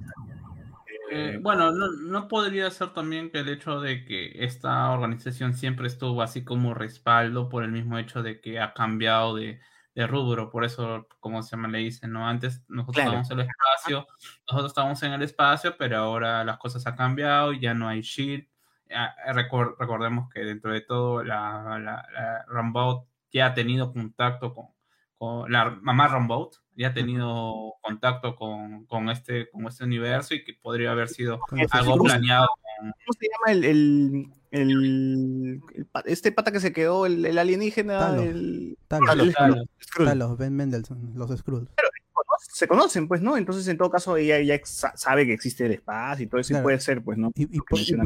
E: Eh,
C: Eh,
E: bueno, no, no podría ser también que el hecho de que esta organización siempre estuvo así como respaldo por el mismo hecho de que ha cambiado de, de rubro, por eso, como se llama, le dicen, ¿no? Antes nosotros
H: Claro.
E: estábamos en el espacio, nosotros estábamos en el espacio, pero ahora las cosas han cambiado y ya no hay SHIELD. Ah, recor- recordemos que dentro de todo la, la, la Rambo ya ha tenido contacto con, con la mamá Rambo, ya ha tenido contacto con, con, este, con este universo y que podría haber sido
D: los
E: algo planeado con,
C: ¿Cómo se llama el, el, el- este pata que se quedó, el, el alienígena?
D: Talos.
C: El,
D: Talos,
G: Talos.
E: Talos,
D: Ben Mendelssohn, los Skrulls.
C: Se conocen, pues, ¿no? Entonces, en todo caso, ella ya sa- sabe que existe el espacio y todo eso y
D: Claro.
C: puede ser, pues, ¿no?
D: Y, y en la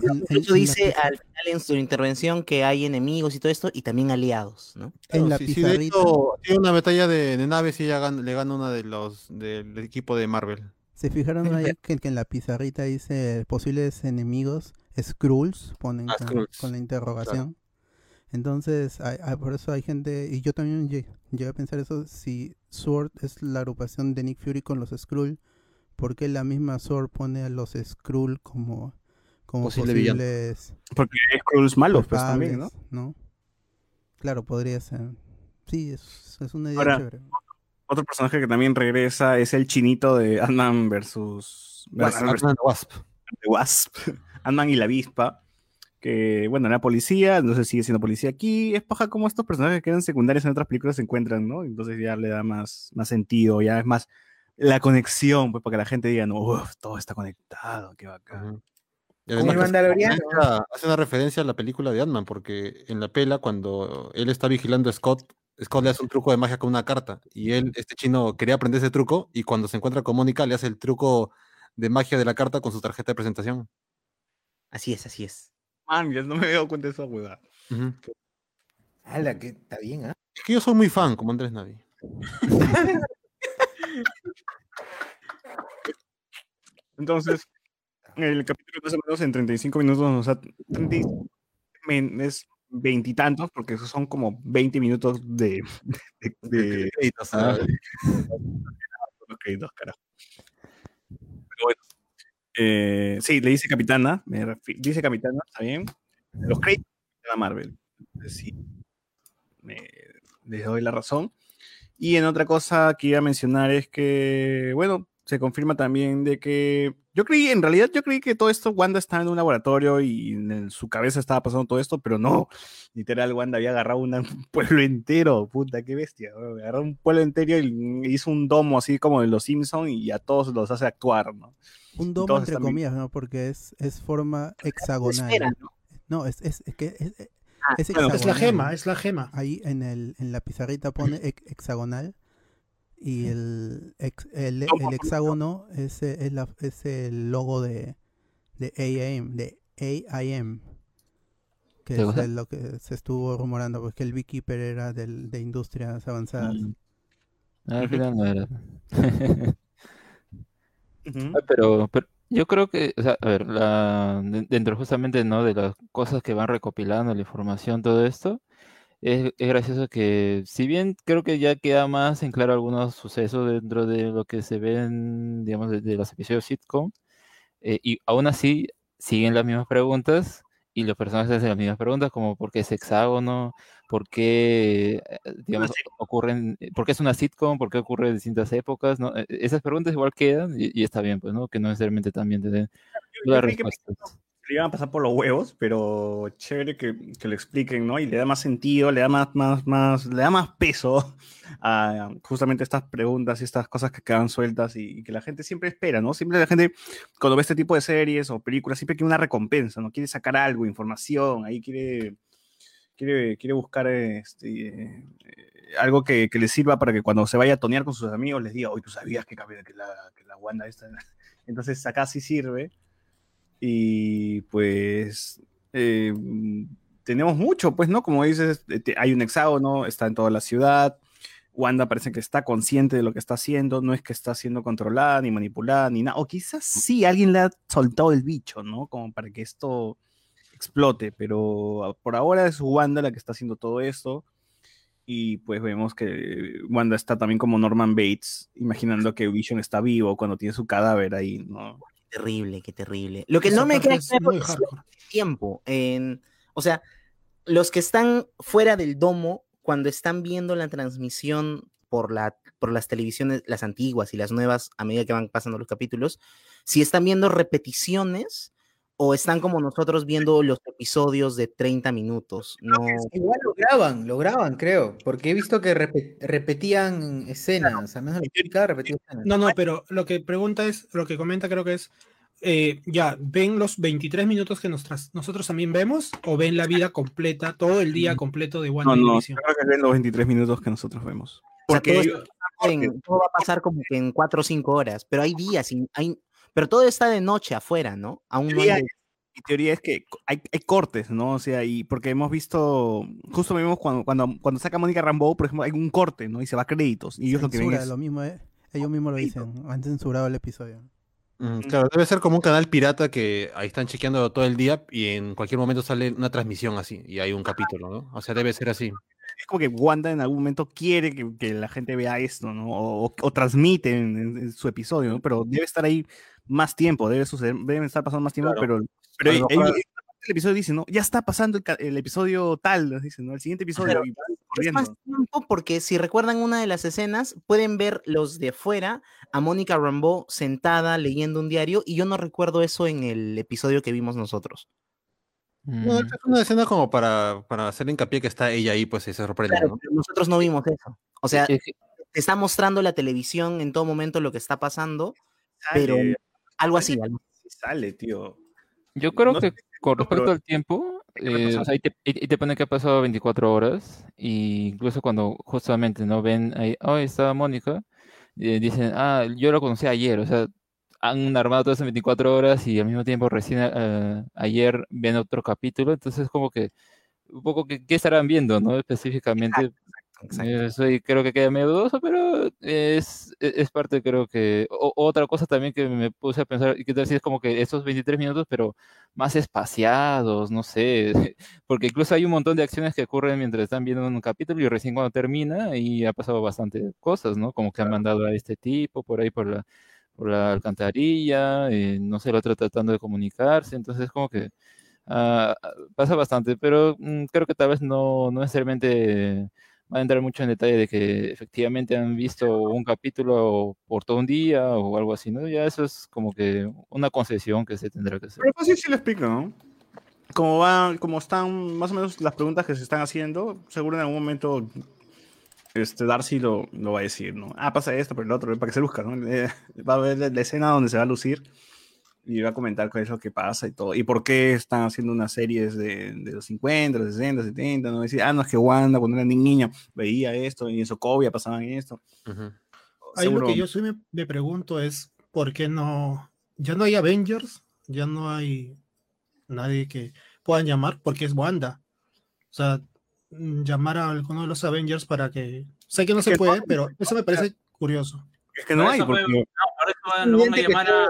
H: dice al final en su intervención que hay enemigos y todo esto, y también aliados, ¿no?
D: en la
G: Sí, sí, de
D: pizarrita.
G: hecho, tiene una batalla de, de naves y ella gana- le gana una de los del equipo de Marvel.
D: ¿Se fijaron ahí que, que en la pizarrita dice posibles enemigos, Skrulls, ponen
G: Ah,
D: con la interrogación? Entonces, hay- hay- por eso hay gente, y yo también lle- llegué a pensar eso, si Sword es la agrupación de Nick Fury con los Skrull, ¿por qué la misma Sword pone a los Skrull como, como
G: Posible villano.
D: posibles
C: Porque es Skrulls malos, pues también, ¿no?
D: Claro, podría ser. Sí, es, es una idea
C: Ahora,
D: chévere.
C: Otro personaje que también regresa es el chinito de Ant-Man versus, versus-
G: Ant-Man and Wasp.
C: de Wasp, Ant-Man y la avispa, que bueno, era policía, entonces sigue siendo policía aquí, es paja como estos personajes que eran secundarios en otras películas se encuentran, ¿no? Entonces ya le da más, más sentido, ya es más la conexión, pues para que la gente diga, no, uf, todo está conectado, qué bacán.
G: Y además hace
A: Mandaloriano.
G: referencia- hace una referencia a la película de Ant-Man, porque en la pela, cuando él está vigilando a Scott, Scott le hace un truco de magia con una carta. Y él, este chino, quería aprender ese truco, y cuando se encuentra con Mónica, le hace el truco de magia de la carta con su tarjeta de presentación.
H: Así es, así es.
C: Man, ya no me he dado cuenta de esa hueá.
G: Ujú.
A: Ala, que está bien, ¿ah?
G: Es que yo soy muy fan, como Andrés Navi.
C: Entonces, el capítulo más o menos en 35 minutos nos da 30 men- es veintitantos, porque esos son como 20 minutos de, de, de-
G: Créditos,
F: Ah.
C: los créditos, carajo. Pero bueno, eh, sí, le dice capitana, me dice capitana, está bien. Los créditos de la Marvel. Sí, les doy la razón. Y en otra cosa que iba a mencionar es que, bueno, se confirma también de que yo creí, en realidad yo creí que todo esto, Wanda estaba en un laboratorio y en su cabeza estaba pasando todo esto, pero no, literal, Wanda había agarrado una- un pueblo entero, puta, qué bestia, agarró un pueblo entero y hizo un domo así como de los Simpsons y a todos los hace actuar, ¿no?
D: Un domo entre
C: están
D: comillas, ¿no? Porque es, es forma hexagonal.
H: Esfera, ¿no?
D: No, es, es, es que es, es-
H: Ah,
D: es
C: bueno,
B: Es la gema, es la gema.
D: Ahí en, el, en la pizarrita pone hex- hexagonal y el, el, el hexágono es, es, la- es el logo de, de AIM, de AIM, que
F: ¿Qué
D: es el- lo que se estuvo rumorando, porque el Beekeeper era del, de industrias avanzadas.
F: Mm. Al final no era. Pero, pero yo creo que, o sea, a ver, la, dentro justamente, ¿no? De las cosas que van recopilando, la información, todo esto, es, es gracioso que, si bien creo que ya queda más en claro algunos sucesos dentro de lo que se ven, digamos, de, de los episodios sitcom, eh, y aún así siguen las mismas preguntas y los personajes hacen las mismas preguntas, como por qué es hexágono, por qué, eh, digamos, ocurren, eh, por qué es una sitcom, por qué ocurre en distintas épocas, ¿no? Eh, Esas preguntas igual quedan y, y está bien, pues, ¿no? Que no necesariamente también te den
C: Yo
F: las respuestas.
C: Le iban a pasar por los huevos, pero chévere que, que lo expliquen, ¿no? Y le da más sentido, le da más, más, más, le da más peso a justamente estas preguntas y estas cosas que quedan sueltas y, y que la gente siempre espera, ¿no? Siempre la gente, cuando ve este tipo de series o películas, siempre quiere una recompensa, ¿no? Quiere sacar algo, información, ahí quiere, quiere, quiere buscar este, eh, algo que, que le sirva para que cuando se vaya a tonear con sus amigos les diga, oye, tú sabías que, que, la, que la Wanda esta... Entonces acá sí sirve y pues eh, tenemos mucho, pues, ¿no? Como dices, eh, hay un hexágono, está en toda la ciudad. Wanda parece que está consciente de lo que está haciendo, no es que está siendo controlada ni manipulada ni nada. O quizás sí alguien le ha soltado el bicho, ¿no? Como para que esto explote, pero por ahora es Wanda la que está haciendo todo esto. Y pues vemos que Wanda está también como Norman Bates, imaginando que Vision está vivo cuando tiene su cadáver ahí, ¿no?
H: Terrible, qué terrible. Lo que
B: Esa
H: no me queda
B: es
H: claro el tiempo. En, o sea, los que están fuera del domo, cuando están viendo la transmisión por, la, por las televisiones, las antiguas y las nuevas, a medida que van pasando los capítulos, si están viendo repeticiones o están como nosotros viendo los episodios de 30 minutos. No,
A: Igual lo graban, lo graban, creo, porque he visto que repe- repetían escenas, al menos la repetía escenas.
B: No, no, pero lo que pregunta es, lo que comenta creo que es, eh, ya, ¿ven los 23 minutos que nosotras- nosotros también vemos o ven la vida completa, todo el día completo de
C: No,
B: Wanda
C: no, yo creo que ven los 23 minutos que nosotros vemos.
H: O sea,
C: Porque
H: todo, está en- todo va a pasar como que en 4 o 5 horas, pero hay días, y hay, pero todo está de noche afuera, ¿no? Aún no
C: teoría
H: hay-
C: es- mi teoría es que hay, hay cortes, ¿no? O sea, y porque hemos visto, justo vimos cuando, cuando, cuando saca Mónica Rambeau, por ejemplo, hay un corte, ¿no? Y se va a créditos. Y ellos lo que ven
D: Censura,
C: es...
D: lo mismo, eh, ellos mismos lo dicen, han censurado el episodio.
G: Mm, Claro, debe ser como un canal pirata que ahí están chequeando todo el día y en cualquier momento sale una transmisión así y hay un capítulo, ¿no? O sea, debe ser así.
C: Es como que Wanda en algún momento quiere que, que la gente vea esto, ¿no? O, o- o transmite en, en- en su episodio, ¿no? Pero debe estar ahí más tiempo, debe suceder, deben estar pasando más tiempo,
G: Claro.
C: pero, pero el episodio dice, ¿no? Ya está pasando el, el episodio tal, nos dicen, ¿no? El siguiente episodio. Van
H: Es más tiempo porque si recuerdan una de las escenas, pueden ver los de fuera a Mónica Rambeau sentada leyendo un diario y yo no recuerdo eso en el episodio que vimos nosotros.
G: No, esta es una escena como para, para hacer hincapié que está ella ahí, pues y se sorprende,
H: Claro,
G: ¿no?
H: pero nosotros no vimos eso. O sea, te está mostrando la televisión en todo momento lo que está pasando, pero
C: Sale,
H: algo así.
C: sí sale, tío.
F: Yo creo
C: No
F: que con
C: pero-
F: respecto al tiempo,
C: ¿qué puede
F: eh, o sea, ahí te, y- y te pone que ha pasado 24 horas, y incluso cuando justamente no ven ahí, oh, está Mónica, eh, dicen, ah, yo lo conocí ayer, o sea, han armado todas esas 24 horas y al mismo tiempo recién eh, ayer ven otro capítulo, entonces como que un poco que qué estarán viendo, ¿no? Específicamente,
H: Exacto.
F: eso y creo que queda medio dudoso, pero es, es es parte, creo que. o- otra cosa también que me puse a pensar, y que tal si es como que estos 23 minutos, pero más espaciados, no sé. Porque incluso hay un montón de acciones que ocurren mientras están viendo un capítulo y recién cuando termina, y ha pasado bastante cosas, ¿no? Como que han mandado a este tipo por ahí por la, por la alcantarilla, eh, no sé, el otro tratando de comunicarse, entonces como que. ah, pasa bastante, pero mm, creo que tal vez no, no necesariamente va a entrar mucho en detalle de que efectivamente han visto un capítulo por todo un día o algo así, ¿no? Ya eso es como que una concesión que se tendrá que hacer.
C: Pero sí, sí lo explico, ¿no? Como va, como están más o menos las preguntas que se están haciendo, seguro en algún momento este Darcy lo, lo va a decir, ¿no? Ah, pasa esto, pero el otro, para que se luzca, ¿no? Eh, va a ver la, la escena donde se va a lucir y va a comentar qué es lo que pasa y todo. Y por qué están haciendo unas series de, de los 50, los 60, 70, ¿no? Decir, ah, no, es que Wanda cuando era niña veía esto y en Sokovia pasaban esto.
G: Ujú.
B: Ahí lo que yo sí me, me pregunto es, ¿por qué no? Ya no hay Avengers, ya no hay nadie que puedan llamar, porque es Wanda. O sea, llamar a alguno de los Avengers para que... Sé que no
C: Es
B: se
C: que
B: puede,
C: no-
B: pero eso me parece curioso.
C: Es que no hay,
E: eso fue-
C: porque
E: no, por eso van- lo van a llamar a,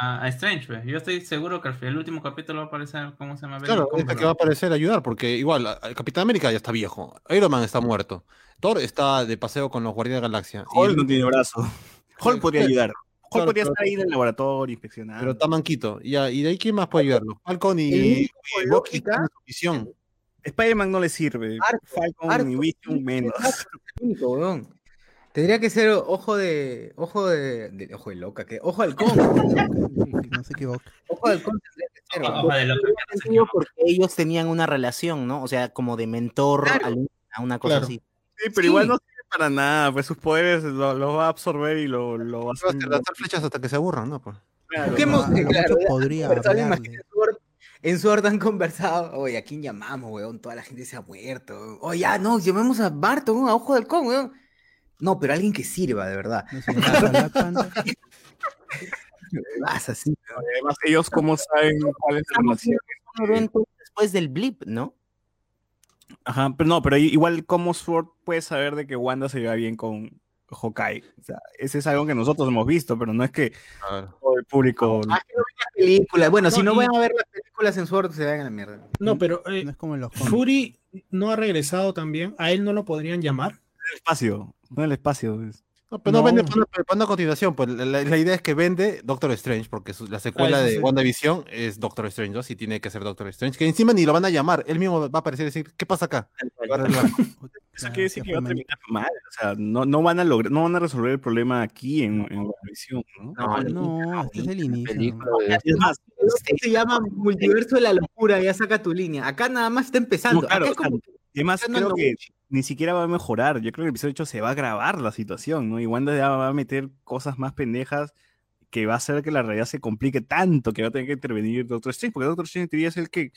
E: a- a Strange, pues. Yo estoy seguro que al final, el último capítulo va a aparecer, ¿cómo se llama?
G: Claro, es que va a aparecer ayudar, porque igual, Capitán América ya está viejo, Iron Man está muerto, Thor está de paseo con los Guardianes de la Galaxia, y-
C: Hulk no tiene brazo. Hulk podría ayudar. Hulk
G: claro,
C: podría estar ahí en el laboratorio inspeccionando.
G: pero está manquito. Y, ya, y de ahí, ¿quién más puede ayudarlo? Falcon y,
A: único
G: y
A: con
C: Spider-Man no le sirve. Falcon y Vision menos.
A: Tendría que ser ojo de. Ojo de. de- ojo de loca, que. Ojo halcón.
D: No se equivoque.
A: Ojo de halcón tendría que ser.
E: Ojo de no
H: porque ellos tenían una relación, ¿no? O sea, como de mentor
A: Claro.
H: alumna, una cosa
B: Claro.
H: así.
C: Sí, pero
A: Sí.
C: igual no sirve para nada. Pues sus poderes los lo va a absorber y lo, lo va a
G: Va a
C: hacer.
G: flechas hasta que se aburran, ¿no? Pues.
C: Claro.
D: A
A: claro,
D: podría hablarle.
A: En Sword, han conversado. Oye, ¿a quién llamamos, weón? Toda la gente se ha muerto. weón. Oye, ya, no, llamemos a Barton, weón, a Ojo de Halcón, weón. No, pero alguien que sirva, de verdad.
D: No
A: Vas así.
C: Además, ellos cómo saben cuál es la
H: Estamos
C: relación.
H: Un evento después del blip, ¿no?
C: Ajá, pero no, pero igual cómo Sword puede saber de que Wanda se lleva bien con Hawkeye. O sea, ese es algo que nosotros hemos visto, pero no es que
G: Claro.
C: todo el público.
A: Ah, que no ven las películas. Bueno, si
B: No, y-
A: van a ver las películas en Sword, se vayan a la mierda.
B: No, pero eh,
D: no es como en los cómics.
B: Fury no ha regresado también. ¿A él no lo podrían llamar?
C: el espacio, no el espacio. es-
G: No, pero no,
B: No.
G: vende para una, continuación. Pues la, la idea es que vende Doctor Strange, porque su- la secuela
B: Ah,
G: de
B: sí.
G: WandaVision es Doctor Strange, ¿no? Si tiene que ser Doctor Strange. Que encima ni lo van a llamar. Él mismo va a aparecer y decir, ¿qué pasa acá? Y.
C: Eso quiere decir que va a terminar mal. O sea, no, no van a lograr, no van a resolver el problema aquí en, en WandaVision, ¿no?
A: No,
D: No, este es el inicio.
C: Es más,
A: se llama Multiverso de la Locura, ya saca tu línea. Acá nada más está empezando.
C: No, claro,
A: Acá es como que-
C: Además, creo que. Ni siquiera va a mejorar. Yo creo que el episodio 8 se va a agravar la situación, ¿no? Y Wanda ya va a meter cosas más pendejas que va a hacer que la realidad se complique tanto que va a tener que intervenir Doctor Strange, porque Doctor Strange en teoría es el que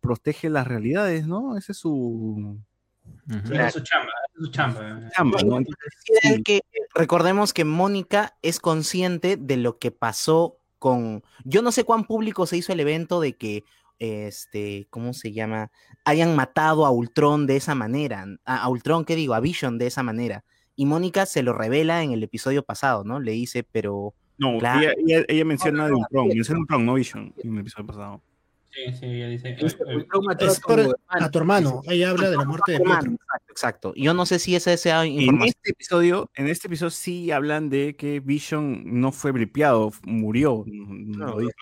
C: protege las realidades, ¿no? Ese es su.
E: Esa es su chamba, esa es su chamba.
C: chamba, ¿no? Entonces,
H: Decía él
C: sí.
H: que recordemos que Mónica es consciente de lo que pasó con. Yo no sé cuán público se hizo el evento de que, este, ¿cómo se llama? Hayan matado a Ultron de esa manera. A, a Ultron, ¿qué digo? A Vision de esa manera. Y Mónica se lo revela en el episodio pasado, ¿no? Le dice, pero
C: No,
H: Claro.
C: ella, ella- ella menciona de Ultron, menciona Ultron, no Vision, en el episodio pasado.
E: Sí, sí, ella dice. Eh,
A: Ultron mató a tu
B: por-
A: hermano.
B: a tu hermano. Ella habla de la muerte de
H: Hermano,
B: Pietro.
H: exacto, exacto. Yo no sé si esa es esa
C: En este episodio, en este episodio sí hablan de que Vision no fue blipeado, murió. no lo dice.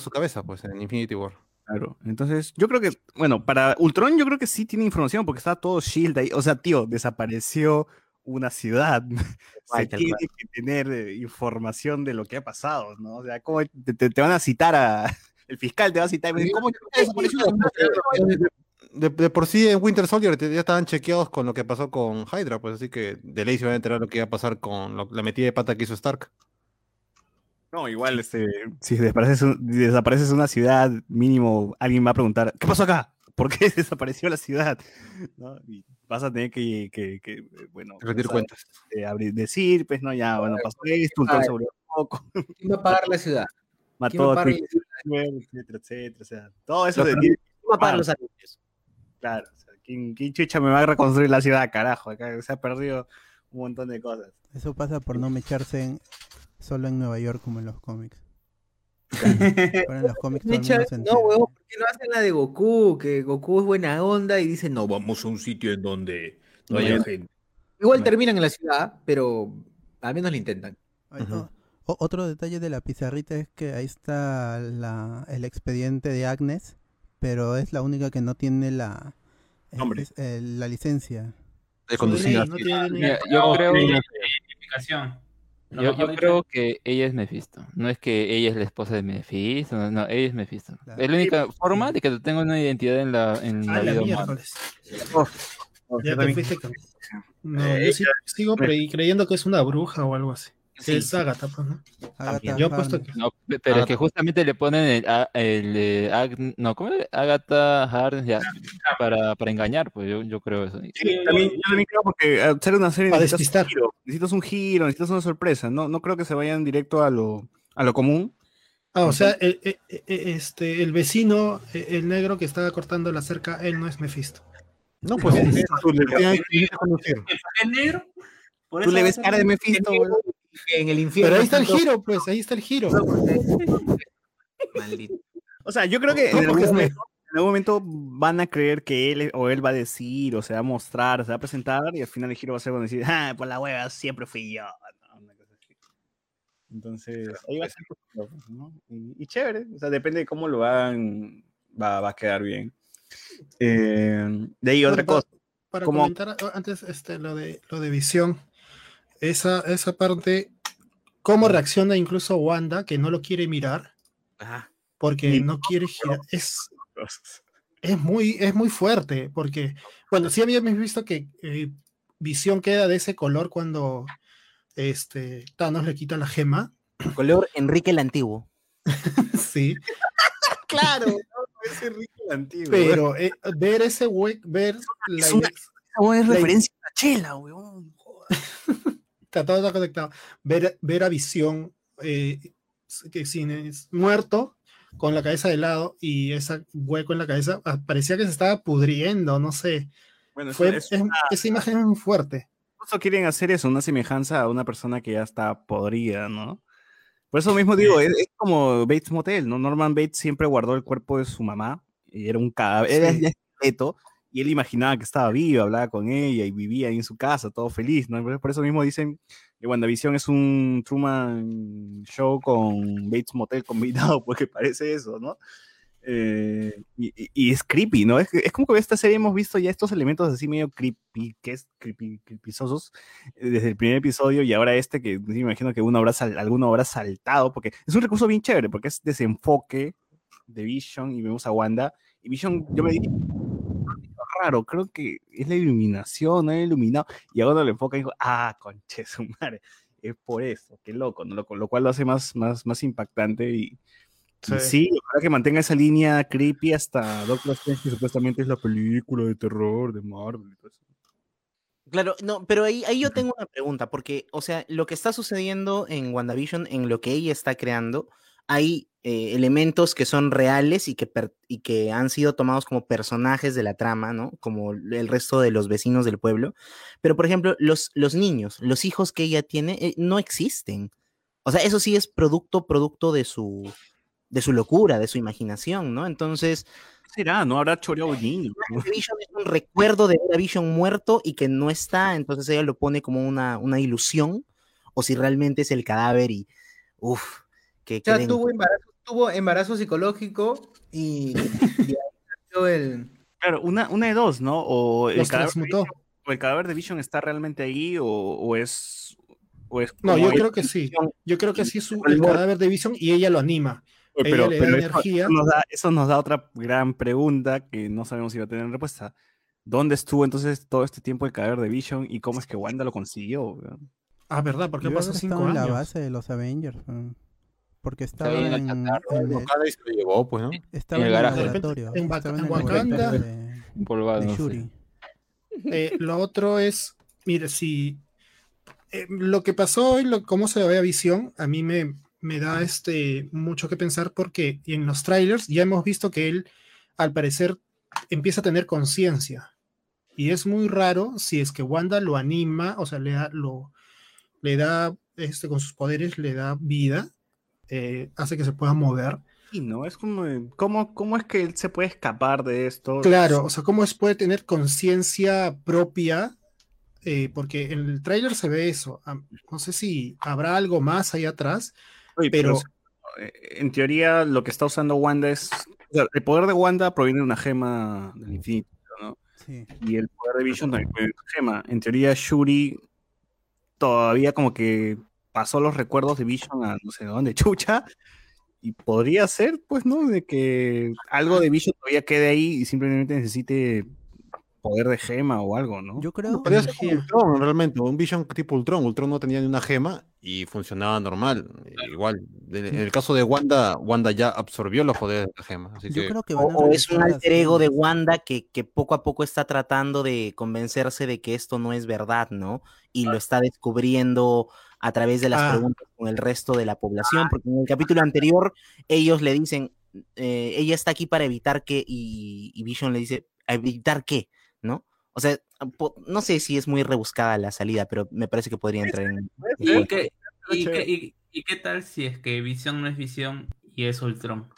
G: su cabeza, pues, en Infinity War.
C: Claro. Entonces, yo creo que, bueno, para Ultron yo creo que sí tiene información porque está todo Shield ahí. O sea, tío, desapareció una ciudad. Se
H: Tal cual.
C: tiene que tener eh, información de lo que ha pasado, ¿no? O sea, ¿cómo te, te- te van a citar a. El fiscal te va a citar. y a decir, ¿Cómo desapareció una ciudad?
G: De, de por sí en Winter Soldier te- ya estaban chequeados con lo que pasó con Hydra, pues así que de ley se van a enterar lo que iba a pasar con lo- la metida de pata que hizo Stark.
C: No, igual, este, si desapareces, un- si desapareces una ciudad, mínimo alguien va a preguntar, ¿qué pasó acá? ¿Por qué desapareció la ciudad? ¿No? Y vas a tener que, que- que, eh, bueno,
G: Rendir
C: sea,
G: cuentas.
C: eh, abrir- decir, pues, no, ya, bueno, pasó esto, Ultron se volvió loco,
A: ¿Quién va a pagar la ciudad? ¿Quién
C: mató
A: a
C: etcétera, etcétera, o sea, todo eso de
G: perdí.
H: Va a pagar
C: Ah.
H: los anuncios.
C: claro, o sea, ¿quién, quién chucha me va a reconstruir la ciudad, carajo? Acá se ha perdido un montón de cosas.
D: Eso pasa por no mecharse en- solo en Nueva York como en los cómics. Pero en los cómics todo el mundo se
A: no, huevón, ¿por qué no hacen la de Goku? Que Goku es buena onda y dice, no, vamos a un sitio en donde no haya
G: Bueno.
A: gente. Igual
G: Bueno.
A: terminan en la ciudad, pero al menos lo intentan.
D: Ay, otro detalle de la pizarrita es que ahí está la, el expediente de Agnes, pero es la única que no tiene la, eh, eh, la licencia.
G: De conducir.
B: DNI, no tiene
F: yo
E: no,
F: creo,
E: sí,
F: yo, yo creo que ella es Mephisto. No es que ella es la esposa de Mephisto. No, no, ella es Mephisto.
D: Claro.
F: Es la única forma de que tenga una identidad en la, en la
B: A la
F: vida humana.
B: miércoles.
C: Oh,
B: Ya
C: yo
B: te fuiste con- No,
C: Eh,
B: yo sí- sigo creyendo que es una bruja o algo así.
H: Sí,
B: es. Agatha, pues, ¿no?
D: Agatha
B: Yo apuesto que.
F: No, pe- pero es
G: Ah.
F: que justamente le ponen el, a- el, eh, Ag- no, ¿cómo es? Agatha Harkness ya, para, para engañar, pues yo, yo creo eso.
C: Sí, también, yo también creo porque ser una serie
B: Para
C: necesitas
B: despistar.
C: un giro, necesitas un giro, necesitas una sorpresa, no, no creo que se vayan directo a lo, a lo común.
B: Ah, o sea, eh, eh, eh, este, el vecino, el negro que estaba cortando la cerca, él no es Mephisto.
G: No, pues tú le tienes que conducir.
E: ¿Es negro? Por
C: Tú le ves cara de. Mephisto, güey.
A: En el infierno.
B: Pero ahí está el giro, pues, ahí está el giro.
H: Maldito.
C: O sea, yo creo que en, algún momento, en algún momento van a creer que él o él va a decir, o se va a mostrar, se va a presentar, y al final el giro va a ser cuando decir, ah, por la hueva, siempre fui yo. Entonces, ahí va a ser, ¿no? Y, y chévere, o sea, depende de cómo lo hagan, va, va a quedar bien. Eh, de ahí otra
B: Bueno, pa-
C: cosa.
B: Para
C: como-
B: comentar antes este, lo, de, lo de visión, esa, esa parte, cómo reacciona incluso Wanda, que no lo quiere mirar,
H: Ajá.
B: porque
C: Ni-
B: no quiere girar. Es, es, muy, es muy fuerte, porque, bueno, sí habíamos visto que eh, visión queda de ese color cuando este, Thanos le quita la gema.
H: Color Enrique el Antiguo.
B: sí,
C: Claro, no, ese Ricky el antiguo.
B: pero eh, ver ese hue- ver la,
C: Es una-
H: Oh, es
B: La-
H: referencia a la chela, weón.
B: Todo está conectado. Ver, ver a visión eh, que sin es muerto con la cabeza de lado y ese hueco en la cabeza ah, parecía que se estaba pudriendo, no sé.
C: bueno,
B: Fue,
C: es
B: es- esa imagen es muy fuerte.
C: Incluso quieren hacer eso, una semejanza a una persona que ya está podrida, ¿no? Por eso mismo digo, es, es como Bates Motel, ¿no? Norman Bates siempre guardó el cuerpo de su mamá y era un cadáver, era
B: Sí.
C: ya esqueleto, y él imaginaba que estaba vivo, hablaba con ella y vivía ahí en su casa, todo feliz, ¿no? Por- eso mismo dicen que WandaVision es un Truman Show con Bates Motel combinado, porque parece eso, ¿no? Eh, y, es creepy, ¿no? Es, es como que esta serie hemos visto ya estos elementos así medio creepy, que es creepy, creepyzosos, eh, desde el primer episodio y ahora este que me imagino que uno habrá sal- alguno habrá saltado, porque es un recurso bien chévere, porque es desenfoque de Vision y vemos a Wanda, y Vision, yo me dije, raro, creo que es la iluminación, no iluminado, y ahora lo enfoca y digo, ah, conche su madre, es por eso, qué loco, ¿no? lo, lo cual lo hace más, más, más impactante y, y sí, ojalá que mantenga esa línea creepy hasta Doctor Strange, que supuestamente es la película de terror de Marvel. y todo eso.
H: Claro, no, pero ahí, ahí yo tengo una pregunta, porque, o sea, lo que está sucediendo en WandaVision, en lo que ella está creando, hay eh, elementos que son reales y que, per- y que han sido tomados como personajes de la trama, ¿no? Como el resto de los vecinos del pueblo. Pero, por ejemplo, los, los niños, los hijos que ella tiene, eh, no existen. O sea, eso sí es producto, producto de su, de su locura, de su imaginación, ¿no? Entonces,
C: será? ¿No habrá choreado niño?
H: Vision es un recuerdo de ver a Vision muerto y que no está, entonces ella lo pone como una, una ilusión, o si realmente es el cadáver y, uff, que...
A: O sea,
H: que den-
A: tuvo embarazo, tuvo embarazo psicológico y, y ahí nació el...
C: Claro, una, una de dos, ¿no? O el, cadáver de. Vision, o el cadáver de Vision está realmente ahí o, o es... O es
B: No, yo creo que sí. Yo creo que sí es su-
C: el
B: cadáver de Vision y ella lo anima.
C: Oye,
B: ella
C: Pero,
B: le da
C: pero eso-
B: energía.
C: Eso, nos da, eso nos da otra gran pregunta que no sabemos si va a tener respuesta. ¿Dónde estuvo entonces todo este tiempo el cadáver de Vision y cómo es que Wanda lo consiguió?
B: Ah, ¿verdad? Porque
D: Debe
B: pasó cinco
D: en la base de los Avengers. ¿no? Porque estaba
F: en
D: en, en
G: y se lo llevó, pues, ¿no?
D: estaba
F: en el garaje.
D: Laboratorio.
B: en en Wakanda.
D: de,
F: Empolvado,
D: de. Shuri.
B: Eh, lo otro es, mire, si eh, lo que pasó y lo, cómo se ve a visión, a mí me, me da este, mucho que pensar porque en los trailers ya hemos visto que él, al parecer, empieza a tener conciencia. Y es muy raro si es que Wanda lo anima, o sea, le da, lo, le da este, con sus poderes, le da vida, eh, hace que se pueda mover.
C: Y no, es como, eh, ¿cómo, ¿cómo es que él se puede escapar de esto?
B: Claro, o sea, cómo es puede tener conciencia propia, Eh, porque en el tráiler se ve eso. No sé si habrá algo más ahí atrás,
C: Oye,
B: pero
C: en teoría lo que está usando Wanda es... o sea, el poder de Wanda proviene de una gema del infinito, ¿no?
D: Sí.
C: Y el poder de Vision también proviene de una gema. En teoría Shuri todavía como que pasó los recuerdos de Vision a no sé dónde, chucha. Y podría ser, pues, ¿no? De que algo de Vision todavía quede ahí y simplemente necesite poder de gema o algo, ¿no?
D: Yo creo
G: Podría ser como
B: energía.
G: Ultron, realmente, un Vision tipo Ultron. Ultron no tenía ni una gema y funcionaba normal. Igual, en el caso de Wanda, Wanda ya absorbió los poderes de la gema. Así
D: yo
G: que
D: creo que
H: O,
D: van a
H: o es un alter ego de. Wanda que, que poco a poco está tratando de convencerse de que esto no es verdad, ¿no? Y lo está descubriendo a través de las
B: Ah.
H: preguntas con el resto de la población, porque en el capítulo anterior ellos le dicen, eh, ella está aquí para evitar que, y, y Vision le dice, ¿evitar qué? ¿No? O sea, po- no sé si es muy rebuscada la salida, pero me parece que podría entrar en...
E: ¿Y qué, y, qué, y- y qué tal si es que Visión no es Visión y es Ultron?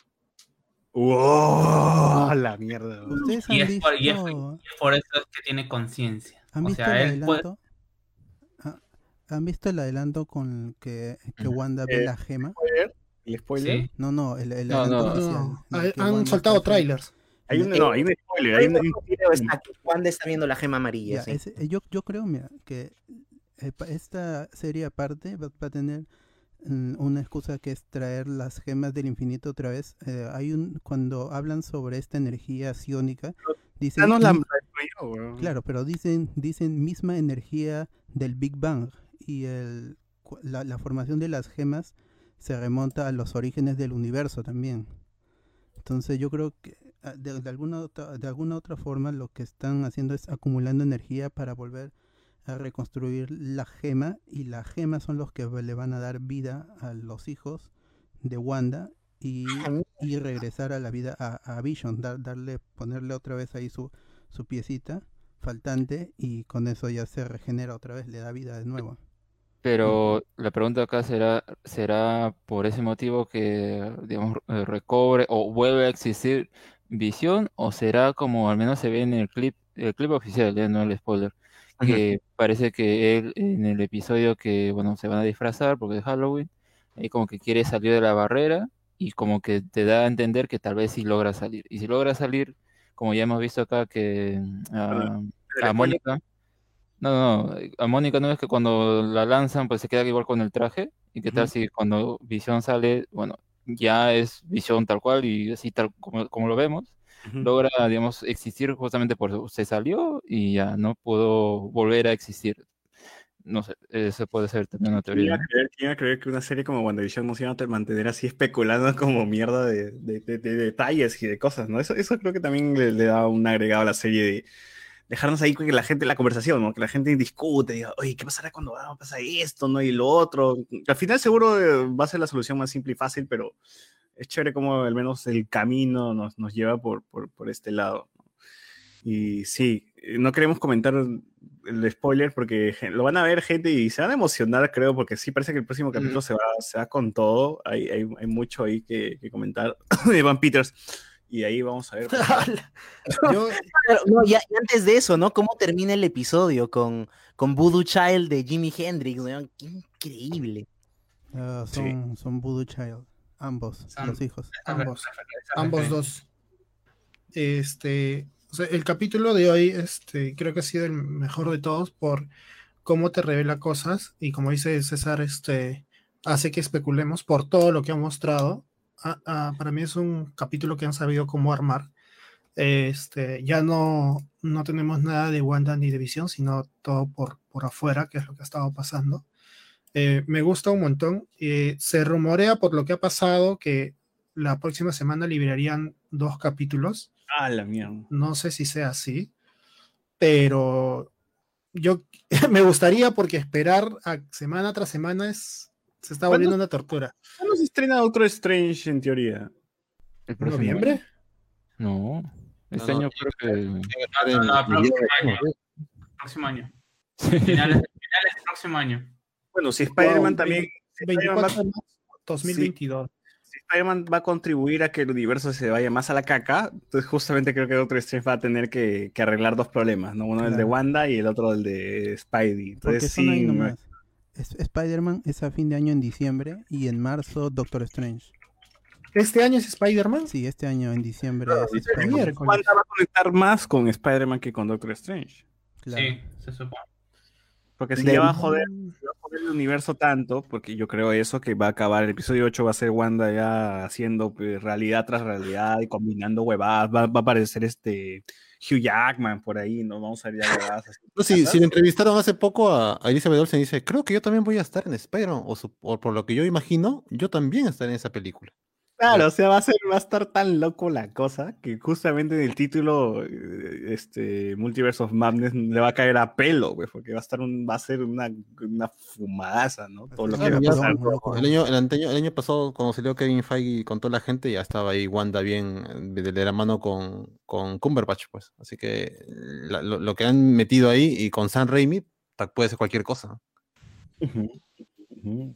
C: ¡Wow! La mierda.
D: Ustedes
E: Y
D: han
E: es por- y es- por eso es que tiene conciencia.
D: ¿han
E: O sea,
D: el
E: él puede-?
D: Ah, ¿Han visto el adelanto con que, que
F: Ujú.
D: Wanda ve
C: Eh,
D: la gema?
C: ¿El spoiler?
E: Sí.
D: No, no, el, el
F: No,
D: adelanto
F: no.
D: oficial.
B: no,
D: el
B: ha-
D: que
B: han
D: Wanda
B: soltado trailers.
C: Hay un, no, hay un spoiler. Hay un,
H: está que Wanda está viendo la gema amarilla,
D: Ya,
H: sí.
D: ese- eh, yo, yo creo, mira, que eh, pa- esta serie aparte va, va a tener mm, una excusa que es traer las gemas del infinito otra vez. Eh, hay un cuando hablan sobre esta energía psiónica, dicen
C: nos la
D: claro, pero dicen dicen misma energía del Big Bang y el la, la formación de las gemas se remonta a los orígenes del universo también. Entonces yo creo que ah, de, alguna otra, de alguna otra forma lo que están haciendo es acumulando energía para volver a reconstruir la gema y la gema son los que le van a dar vida a los hijos de Wanda y, y regresar a la vida a, a Vision, dar- darle, ponerle otra vez ahí su, su piecita faltante y con eso ya se regenera otra vez, le da vida de nuevo.
F: Pero la pregunta acá será, ¿será por ese motivo que, digamos, eh, recobre o vuelve a existir visión? ¿O será como al menos se ve en el clip, el clip oficial, ya no el spoiler, que parece que él en el episodio que, bueno, se van a disfrazar porque es Halloween, ahí como que quiere salir de la barrera y como que te da a entender que tal vez sí logra salir. Y si logra salir, como ya hemos visto acá que ah, a Mónica... No, no, a Mónica no es que cuando la lanzan pues se queda igual con el traje y qué tal
C: Ujú.
F: si cuando Visión sale, bueno, ya es Visión tal cual y así tal como, como lo vemos,
C: Ujú.
F: logra, digamos, existir justamente por eso, se salió y ya no pudo volver a existir. No sé, eso puede ser también una
C: ¿Quién iba
F: teoría.
C: iba a creer que una serie como WandaVision nos iba a mantener así especulando como mierda de, de- de- de detalles y de cosas, ¿no? Eso, eso creo que también le, le da un agregado a la serie de dejarnos ahí con que la gente, la conversación, ¿no? Que la gente discute, diga, oye, ¿qué pasará cuando va a pasar esto, no? Y lo otro. Al final seguro eh, va a ser la solución más simple y fácil, pero es chévere como al menos el camino nos, nos lleva por, por, por este lado. ¿no? Y sí, eh, no queremos comentar el spoiler porque lo van a ver gente y se van a emocionar, creo, porque sí parece que el próximo capítulo se, va, se va con todo. Hay, hay, hay mucho ahí que, que comentar de Van Peters. Y ahí vamos a ver.
B: Yo,
H: no, y, a- y antes de eso, ¿no? ¿Cómo termina el episodio con, con Voodoo Child de Jimi Hendrix? weón? Qué increíble.
D: Ah,
C: Sí.
D: son, son Voodoo Child. Ambos,
E: Son-
D: los hijos.
B: ambos, ambos dos. Este, o sea, el capítulo de hoy, este, creo que ha sido el mejor de todos por cómo te revela cosas y como dice César, este, hace que especulemos por todo lo que ha mostrado. Ah, ah, para mí es un capítulo que han sabido cómo armar. Este, ya no, no tenemos nada de Wanda ni de Visión, sino todo por, por afuera, que es lo que ha estado pasando. Eh, me gusta un montón. Eh, se rumorea por lo que ha pasado que la próxima semana liberarían dos capítulos.
C: Ah, la mierda.
B: No sé si sea así, pero yo me gustaría porque esperar a semana tras semana es se está volviendo una tortura.
C: ¿Cuándo se estrena Doctor Strange en teoría?
F: ¿El próximo
B: ¿Noviembre?
F: No. Este
G: no,
F: año creo que.
E: No, no, próximo año. Próximo año. Finales, finales del próximo año.
C: Bueno, si Spider-Man
B: Wow,
C: también. si Spider-Man va-
B: 24 de marzo 2022.
C: si Spider-Man va a contribuir a que el universo se vaya más a la caca, entonces justamente creo que Doctor Strange va a tener que, que arreglar dos problemas, ¿no? Uno el de
D: Claro.
C: Wanda y el otro el de Spidey. Entonces sí,
D: Spider-Man es a fin de año en diciembre y en marzo Doctor Strange.
B: Este año es Spider-Man.
D: Sí, este año en diciembre es
B: dice
D: Spider-Man.
B: miércoles.
C: Wanda va a conectar más con Spider-Man que con Doctor Strange.
D: Claro.
E: Sí, se supone.
C: Porque si
H: De-
C: ya va a joder, va a joder el universo tanto, porque yo creo eso, que va a acabar el episodio 8, va a ser Wanda ya haciendo pues, realidad tras realidad y combinando huevadas, va, va a aparecer este Hugh Jackman por ahí, ¿no? Vamos a ver ya.
G: No, si, si le entrevistaron hace poco a, a Elizabeth Olsen, dice, creo que yo también voy a estar en Spider-Man, o, o por lo que yo imagino, yo también estaré en esa película.
C: Claro, o sea, va a ser, va a estar tan loco la cosa que justamente en el título, eh, este, Multiverse of Madness le va a caer a pelo, güey, porque va a estar un, va a ser una, una fumadaza, ¿no? Todo lo que va a pasar.
G: El año, el, anteño- el año pasado, cuando salió Kevin Feige con toda la gente, ya estaba ahí Wanda bien eh, de, de la mano con, con Cumberbatch, pues. Así que la- lo, lo que han metido ahí y con Sam Raimi puede ser cualquier cosa.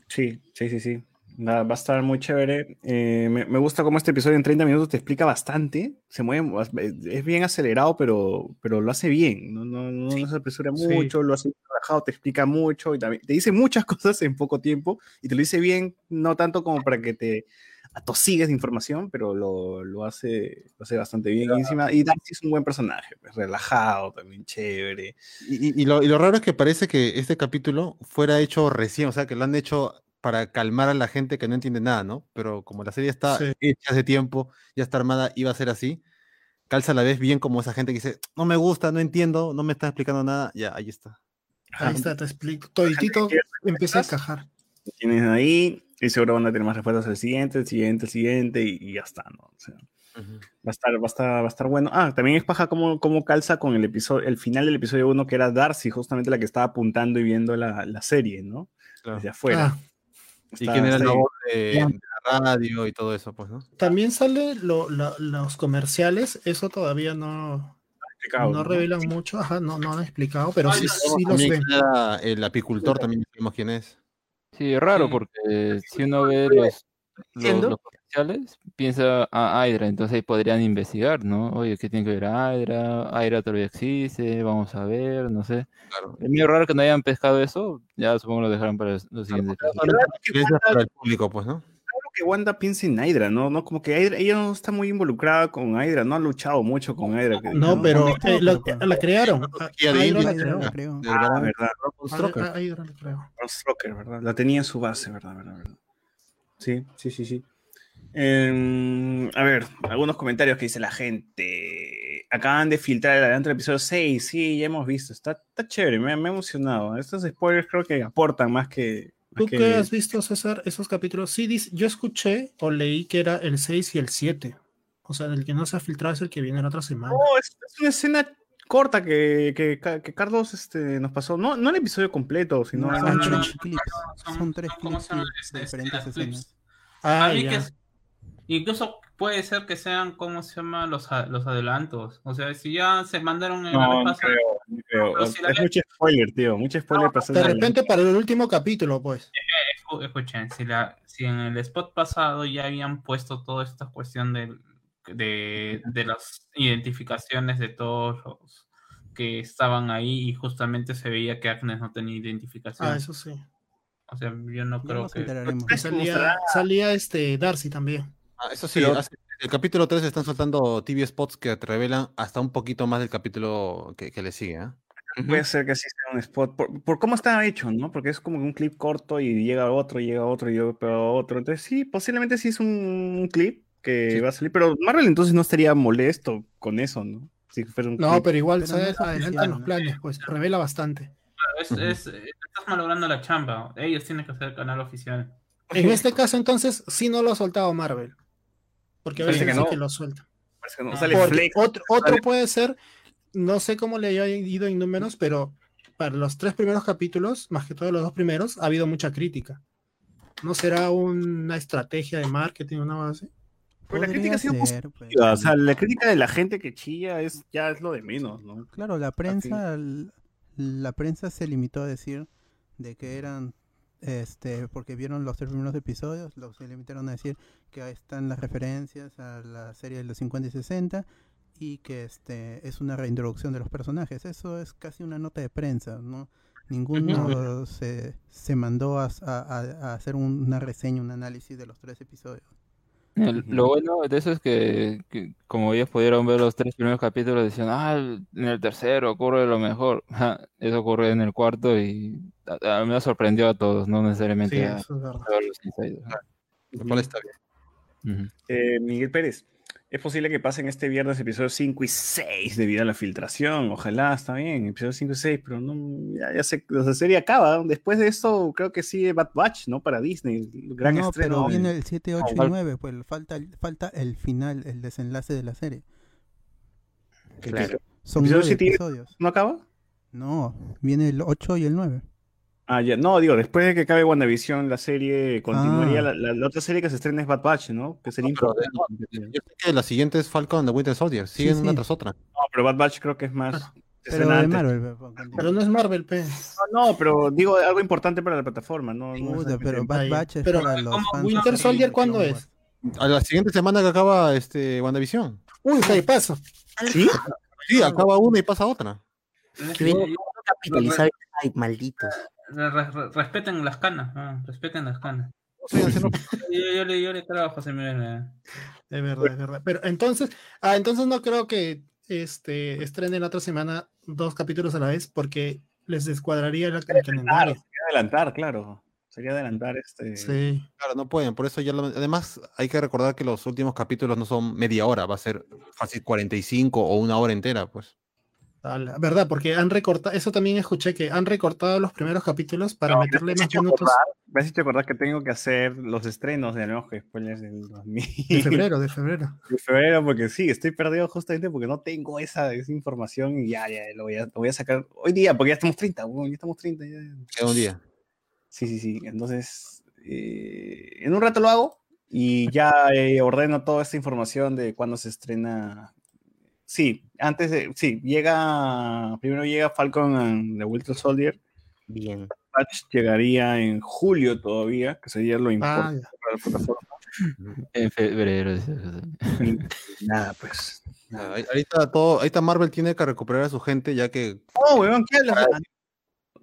C: Sí, sí, sí, sí. Va, a estar muy chévere. Eh, me, me gusta cómo este episodio en 30 minutos te explica bastante. Se mueve, bas- es bien acelerado, pero, pero lo hace bien. No, no, no, no se apresura
B: Sí.
C: mucho, lo hace relajado, te explica mucho y también te dice muchas cosas en poco tiempo y te lo dice bien, no tanto como para que te atosigues de información, pero lo, lo hace, lo hace bastante bien. Y, encima, y Darcy es un buen personaje, pues, relajado, también chévere.
G: Y, y- y lo, y lo raro es que parece que este capítulo fuera hecho recién, o sea, que lo han hecho para calmar a la gente que no entiende nada, ¿no? Pero como la serie está
B: Sí.
G: hecha hace tiempo, ya está armada, iba a ser así, calza a la vez bien como esa gente que dice, no me gusta, no entiendo, no me está explicando nada, ya, ahí está.
B: Ahí está, te explico. Toditito empieza a encajar.
C: tienes ahí y seguro van a tener más respuestas al siguiente, el siguiente, el siguiente y, y ya está, ¿no? O sea, va a estar, va a estar, va a estar bueno. Ah, también es paja cómo, cómo calza con el episodio, el final del episodio 1 que era Darcy, justamente la que estaba apuntando y viendo la, la serie, ¿no? Desde afuera.
B: Ah,
G: ¿Y
C: Está-
G: quién era la voz de, de la radio y todo eso, pues, no?
B: también sale lo- la- los comerciales, eso todavía no, no
C: ¿no?
B: revelan mucho, ajá, no, no han explicado, pero
E: Ay,
B: sí, sí los ven.
G: era el apicultor, también sabemos quién es.
F: Sí, raro
E: Sí.
F: porque si uno ve los, los, los comerciales, piensa a Hydra, entonces ahí podrían investigar, ¿no? Oye, ¿qué tiene que ver Hydra? Hydra todavía existe, vamos a ver, no sé.
G: Claro.
F: Es medio raro que no hayan pescado eso, ya supongo lo dejaron para los siguientes
G: Gracias
C: Wanda-
G: para el público, pues, ¿no?
C: raro que Wanda piense en Hydra, ¿no? no Como que Hydra- ella no está muy involucrada con Hydra, no ha luchado mucho con Hydra. que
B: No, pero
D: no,
B: eh, la,
D: pero-
B: la crearon. a-
G: Y de
B: a Hydra la creó.
D: Creo,
C: Ah, verdad.
B: Hydra la creó.
C: ¿verdad? La tenía en su base, ¿verdad? ¿verdad? ¿verdad? Sí, sí, sí, sí. Em, a ver, algunos comentarios que dice la gente. Acaban de filtrar el adelanto del episodio 6. Sí, ya hemos visto. Está, está chévere, me, me ha emocionado. Estos spoilers creo que aportan más que. más
B: ¿Tú
C: que-
B: qué has visto, César, esos capítulos? Sí, dice- yo escuché o leí que era el 6 y el 7. O sea, el que no se ha filtrado es el que viene la otra semana.
C: No, es, es una escena corta que, que, que Carlos este, nos pasó. No, no el episodio completo, sino.
D: No,
E: no,
D: son
E: no,
D: tres
E: no,
D: clips.
E: son-
D: Son tres
E: Este,
D: diferentes
E: las
D: escenas.
E: clips.
B: Ah, ya.
E: que es- incluso puede ser que sean, ¿cómo se llama? Los, los adelantos. O sea, si ya se mandaron en la
C: No,
E: vez
C: no
E: pasada-
C: creo, no creo.
E: pero si la
C: Es
E: vez-
C: mucho spoiler, tío. Mucho spoiler para hacer
B: De repente para el último capítulo, pues.
E: Escu- Escuchen, si, la, si en el spot pasado ya habían puesto toda esta cuestión de, de, de las identificaciones de todos los que estaban ahí y justamente se veía que Agnes no tenía identificación.
B: Ah, eso sí.
E: O sea, yo no creo que...
B: Y salía, salía este Darcy también.
G: Ah, eso sí,
C: Pero-
G: hace- el capítulo 3 están soltando TV spots que te revelan hasta un poquito más del capítulo que, que le sigue. ¿ah?
C: Puede ser que sí sea un spot, por, por cómo está hecho, ¿no? Porque es como un clip corto y llega otro, llega otro, y llega pero otro. Entonces sí, posiblemente sí es un, un clip que
G: Sí.
C: va a salir, pero Marvel entonces no estaría molesto con eso, ¿no? Si fuera un
B: No,
C: clip.
B: pero igual
D: Pero
B: se
D: no es
B: adelantan
D: oficial,
B: los planes, pues revela bastante.
E: Es,
G: Ujú.
E: es- eh, estás malogrando la chamba. Ellos tienen que hacer el canal oficial.
B: En este caso, entonces, sí no lo ha soltado Marvel. Porque a veces
C: que
B: sí
C: no.
B: que lo suelta.
C: Parece que no
E: Ah.
C: sale
B: Porque
C: Flex.
B: otro, otro
C: sale-
B: puede ser, no sé cómo le haya ido en números, pero para los tres primeros capítulos, más que todos los dos primeros, ha habido mucha crítica. ¿No será una estrategia de marketing, una base?
C: Pero la crítica ha sido
D: ser, pues.
C: O sea, la crítica de la gente que chilla es ya es lo de menos, ¿no?
D: Claro, la prensa, la prensa se limitó a decir de que eran, este, porque vieron los tres primeros episodios, lo, se limitaron a decir que ahí están las referencias a la serie de los 50 y 60 y que este es una reintroducción de los personajes. Eso es casi una nota de prensa, ¿no? Ninguno se, se mandó a, a- a- a hacer un- una reseña, un análisis de los tres episodios.
F: Lo bueno de eso es que, que como ellos pudieron ver los tres primeros capítulos, decían, ah, en el tercero ocurre lo mejor. Eso ocurre en el cuarto y a, a mí me sorprendió a todos, no
B: Sí,
F: necesariamente a,
B: eso es verdad.
F: a los insiders.
G: Lo cual está bien.
C: Eh, Miguel Pérez, es posible que pasen este viernes episodios 5 y 6 debido a la filtración. Ojalá, está bien, episodios 5 y 6, pero no, ya, ya sé, la serie acaba. Después de esto, creo que sigue Bad Batch, ¿no? Para Disney, gran
D: no,
C: estreno.
D: pero viene el 7, 8 y
F: Igual.
D: 9, pues falta, el- falta el final, el desenlace de la serie.
C: ¿Qué
H: Claro.
D: Son
C: ¿Episodio
D: nueve
C: siete y-
D: episodios.
C: ¿No acaba?
D: No, viene el 8 y el 9.
C: Ah, ya, no, digo, después de que acabe WandaVision, la serie continuaría.
D: Ah.
C: La, la- la otra serie que se estrena es Bad Batch, ¿no? Que sería
G: de-
C: importante.
G: Yo sé que la siguiente es Falcon the Winter Soldier. Siguen
D: Sí,
G: una tras otra.
C: No, pero Bad Batch creo que es más.
B: Claro.
C: se
D: Pero de. Marvel.
B: no es Marvel, pe.
C: No, no, pero digo algo importante para la plataforma, ¿no? no
D: pero Bad
B: Ahí.
D: Batch es
B: Pero,
D: para los
E: ¿cómo
D: fans
B: Winter
D: de
B: Soldier cuándo es?
G: A la siguiente semana que acaba este WandaVision.
B: Uy, ¿qué pasa?
C: ¿Sí?
G: Sí, acaba una y pasa otra.
H: Ay, malditos.
E: Re- re- re- respeten las canas, ah, respeten las canas.
G: Haciendo-
E: Yo, yo le, yo le creo a José Miguel. eh.
B: Es verdad, es verdad. Pero entonces, ah, entonces no creo que este estrenen la otra semana dos capítulos a la vez porque les descuadraría el, el
C: Claro,
B: calendario.
C: sería adelantar, claro. Sería adelantar este.
B: Sí.
G: Claro, no pueden, por eso ya lo- Además, hay que recordar que los últimos capítulos no son media hora, va a ser fácil 45 o una hora entera, pues.
B: La verdad, porque han recortado, eso también escuché que han recortado los primeros capítulos para
C: No,
B: meterle
C: me
B: más minutos
C: acordar- Me has hecho acordar que tengo que hacer los estrenos de nuevos spoilers del 2000.
B: de febrero, de febrero.
C: de febrero, porque sí, estoy perdido justamente porque no tengo esa, esa información y ya, ya, lo voy, a, lo voy a sacar hoy día, porque ya estamos 30, weón, ya estamos 30. Ya.
G: Un día.
C: Sí, sí, sí. Entonces, eh, en un rato lo hago y ya eh, ordeno toda esta información de cuándo se estrena. Sí, antes de. Sí, llega. Primero llega Falcon and the Winter Soldier.
H: Bien.
C: Patch llegaría en julio todavía, que sería lo
B: Ah,
C: importante
B: ya.
C: para la plataforma.
F: En febrero.
C: nada, pues.
G: Ah,
C: nada.
G: ahí- Ahorita todo, ahorita Marvel tiene que recuperar a su gente, ya que
C: No, weón, ¿qué hablas?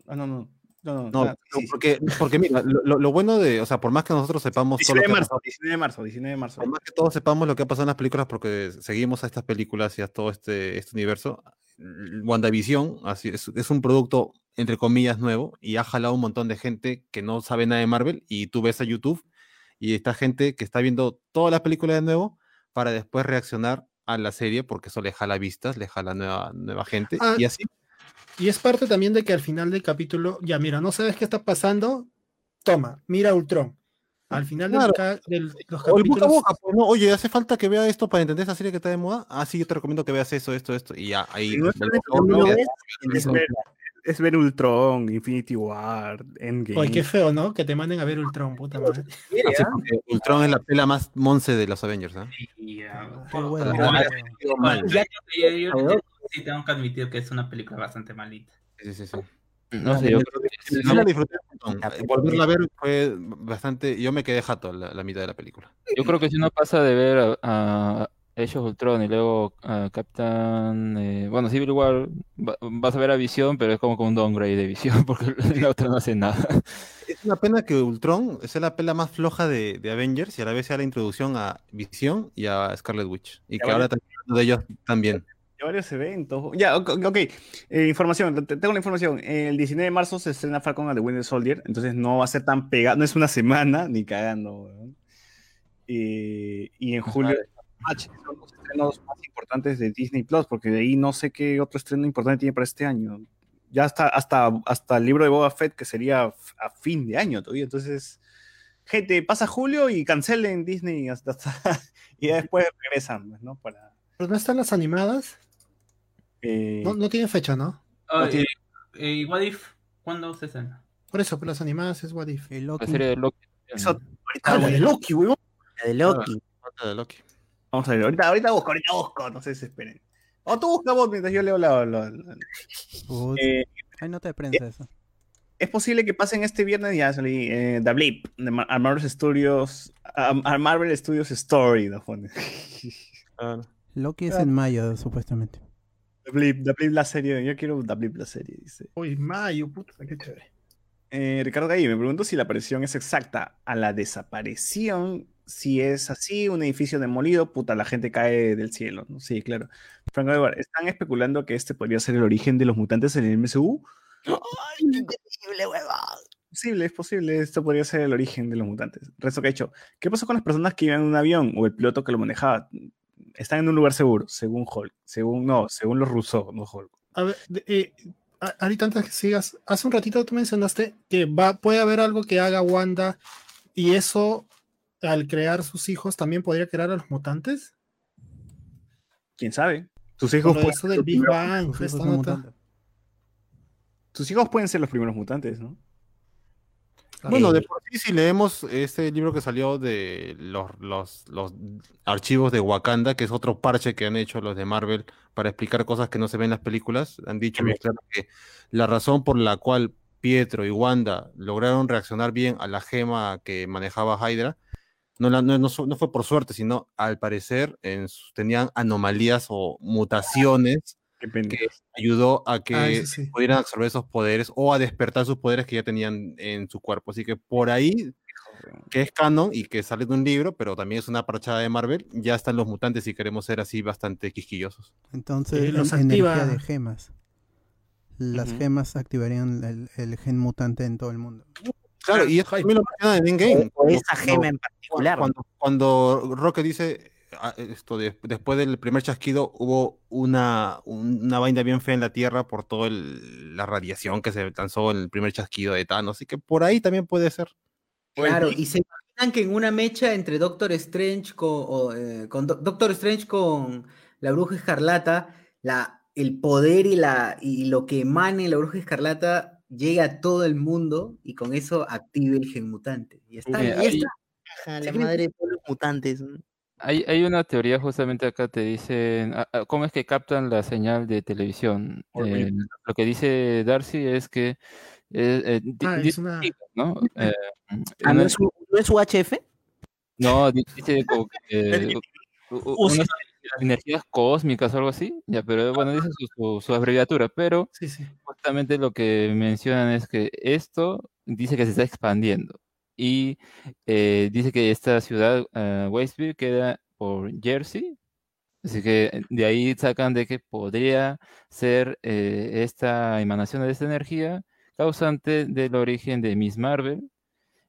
C: Ah, no, no. No, no, sí.
G: porque, porque mira, lo, lo- bueno de, o sea, por más que nosotros sepamos todo lo
C: 19 de marzo, 19 de marzo, 19 de marzo.
G: Por más que todos sepamos lo que ha pasado en las películas, porque seguimos a estas películas y a todo este, este universo, WandaVision así, es, es un producto, entre comillas, nuevo y ha jalado un montón de gente que no sabe nada de Marvel. Y tú ves a YouTube y esta gente que está viendo todas las películas de nuevo para después reaccionar a la serie, porque eso le jala vistas, le jala nueva, nueva gente.
B: Ah,
G: y así,
B: Y es parte también de que al final del capítulo, ya mira, no sabes qué está pasando, toma, mira Ultron. Al final
G: Claro.
B: del- los
G: o el boca a
B: capítulos,
G: boca, pues, ¿no? Oye, hace falta que vea esto para entender esa serie que está de moda. Ah, sí, yo te recomiendo que veas eso, esto, esto. Y ya, ahí.
C: No no
G: ya-
C: Es ver- es ver Ultron, Infinity War, Endgame.
B: Oye, qué feo, ¿no? Que te manden a ver Ultron, puta madre.
G: Así porque Ultron es la pela más monce de los Avengers, ¿no?
E: Y, ah,
D: Qué
E: oh,
D: bueno.
E: oh,
G: Ah,
E: oh, sí tengo que admitir que es una película bastante malita.
G: Sí, sí, sí.
F: No sé, yo creo que
G: Sí,
F: si no-
G: la disfruté un montón.
H: La
G: Volverla a ver fue bastante. Yo me quedé jato la, la mitad de la película.
F: Yo creo que si uno pasa de ver a, a Age of Ultron y luego a Captain, eh, bueno, Civil War, va- vas a ver a Visión, pero es como con un downgrade de Visión, porque la otra no hace nada.
G: Es una pena que Ultron sea la pela más floja de, de Avengers y a la vez sea la introducción a Visión y a Scarlet Witch. Y
C: Ya
G: que
C: vale.
G: ahora también de ellos también.
C: Ya varios eventos. Ya, ok. ok. Eh, información, te- tengo la información. El 19 de marzo se estrena Falcon and the Winter Soldier, entonces no va a ser tan pegado, no es una semana ni cagando. Eh, y en julio, son los estrenos más importantes de Disney Plus, porque de ahí no sé qué otro estreno importante tiene para este año. Ya hasta, hasta, hasta el libro de Boba Fett, que sería a fin de año todavía. Entonces, gente, pasa julio y cancelen Disney hasta, hasta- y después regresan, pues, ¿no? Para.
B: Pero no están las animadas.
C: Eh,
B: No, no tienen fecha, ¿no?
E: Oh,
C: No tiene-
E: eh, eh, What If, ¿cuándo se estrena?
B: Por eso, pero las animadas es What If.
F: La
D: Loki.
F: serie de Loki.
C: Eso- ahorita
B: Ah, la de Loki, weón.
H: La de Loki.
G: Falta de Loki.
C: Vamos a ver, ahorita, ahorita busco, ahorita busco, no se desesperen. O tú busca vos mientras yo leo la. la- la- Eh,
D: Hay nota de prensa eso.
C: es posible que pasen este viernes, ya salí, eh, The Blip, de Mar- a Marvel Studios, a, a Marvel Studios Story, ¿no?
G: Ah,
D: Loki es
B: Ah.
D: en mayo, supuestamente.
C: The Blip, The Blip la serie, yo quiero The Blip la serie, dice.
B: Uy, mayo, puta, qué chévere.
C: Eh, Ricardo Gay, me pregunto si la aparición es exacta a la desaparición. Si es así, un edificio demolido, puta, la gente cae del cielo. ¿no? Sí, claro. Franco Edward, ¿están especulando que este podría ser el origen de los mutantes en el MCU?
H: ¡Ay, qué increíble, huevón!
C: posible, es posible. Esto podría ser el origen de los mutantes. Resto que ha hecho. ¿Qué pasó con las personas que iban en un avión o el piloto que lo manejaba? Están en un lugar seguro, según Hulk. Según, no, según los rusos, no Hulk.
B: A ver, de- eh, a- ahorita antes que sigas, hace un ratito tú mencionaste que va, puede haber algo que haga Wanda y eso al crear sus hijos también podría crear a los mutantes.
C: ¿Quién sabe? Sus
B: Por
C: hijos, pueden,
B: eso del Big Bang,
D: hijos
C: sus hijos pueden ser los primeros mutantes, ¿no?
G: Bueno, de por sí, si leemos este libro que salió de los, los, los archivos de Wakanda, que es otro parche que han hecho los de Marvel para explicar cosas que no se ven en las películas, han dicho bien claro que la razón por la cual Pietro y Wanda lograron reaccionar bien a la gema que manejaba Hydra no, la- no, no no fue por suerte, sino al parecer en tenían anomalías o mutaciones
C: Pendejo.
G: ayudó a que
B: Ah, sí.
G: pudieran absorber esos poderes o a despertar sus poderes que ya tenían en su cuerpo. Así que por ahí, que es canon y que sale de un libro, pero también es una parchada de Marvel, ya están los mutantes y queremos ser así bastante quisquillosos.
D: Entonces,
B: Eh, los
D: en- energía
B: activa-
D: de gemas. Las gemas activarían el, el gen mutante en todo el mundo.
G: Claro, y eso también lo mencionan en Endgame.
H: o esa
G: Cuando-
H: gema en particular.
G: Cuando, cuando Rocket dice esto de- después del primer chasquido hubo una, un- una vaina bien fea en la Tierra por toda la radiación que se lanzó en el primer chasquido de Thanos, así que por ahí también puede ser.
A: Claro, y se imaginan que en una mecha entre Doctor Strange con, o, eh, con Do- Doctor Strange con la Bruja Escarlata, la, el poder y, la, y lo que emane la Bruja Escarlata llega a todo el mundo y con eso active el gen mutante. Y está,
F: Uy,
A: y
F: ahí-
A: está.
H: Ajá, la madre de todos los mutantes.
F: Hay, hay una teoría justamente acá, te dicen, ¿cómo es que captan la señal de televisión? Eh, lo que dice Darcy es que eh, eh,
B: Ah,
F: di-
B: es una-
F: ¿no?
H: Ah,
F: una-
H: ¿no, es, ¿No es UHF?
F: no, di- dice como que, unas energías cósmicas o algo así, ya, pero bueno, dice su, su- su abreviatura, pero
B: Sí, sí.
F: justamente lo que mencionan es que esto dice que se está expandiendo y eh, dice que esta ciudad, eh, Westview, queda por Jersey, así que de ahí sacan de que podría ser eh, esta emanación de esta energía causante del origen de Miss Marvel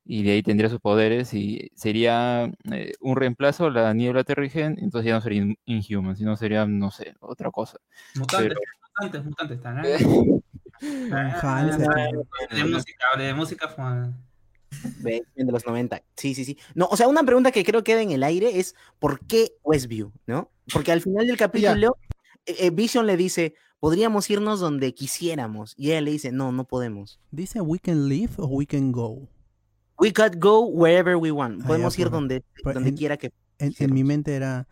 F: y de ahí tendría sus poderes y sería eh, un reemplazo a la niebla terrigen, entonces ya no sería in- Inhuman, sino sería, no sé, otra cosa.
E: Mutantes,
F: Pero-
E: mutantes, mutantes. tan-
D: Hansen.
E: De música, de música. fue-
H: De los 90. Sí, sí, sí. No, o sea, una pregunta que creo queda en el aire es ¿por qué Westview? ¿No? Porque al final del capítulo, eh, eh, Vision le dice, podríamos irnos donde quisiéramos. Y ella le dice, no, no podemos.
D: ¿Dice we can leave o we can go?
H: We could go wherever we want.
D: Ah, ya,
H: Podemos ir
D: pues.
H: donde,
D: Pues
H: donde
D: en-
H: quiera que...
D: En, en mi mente era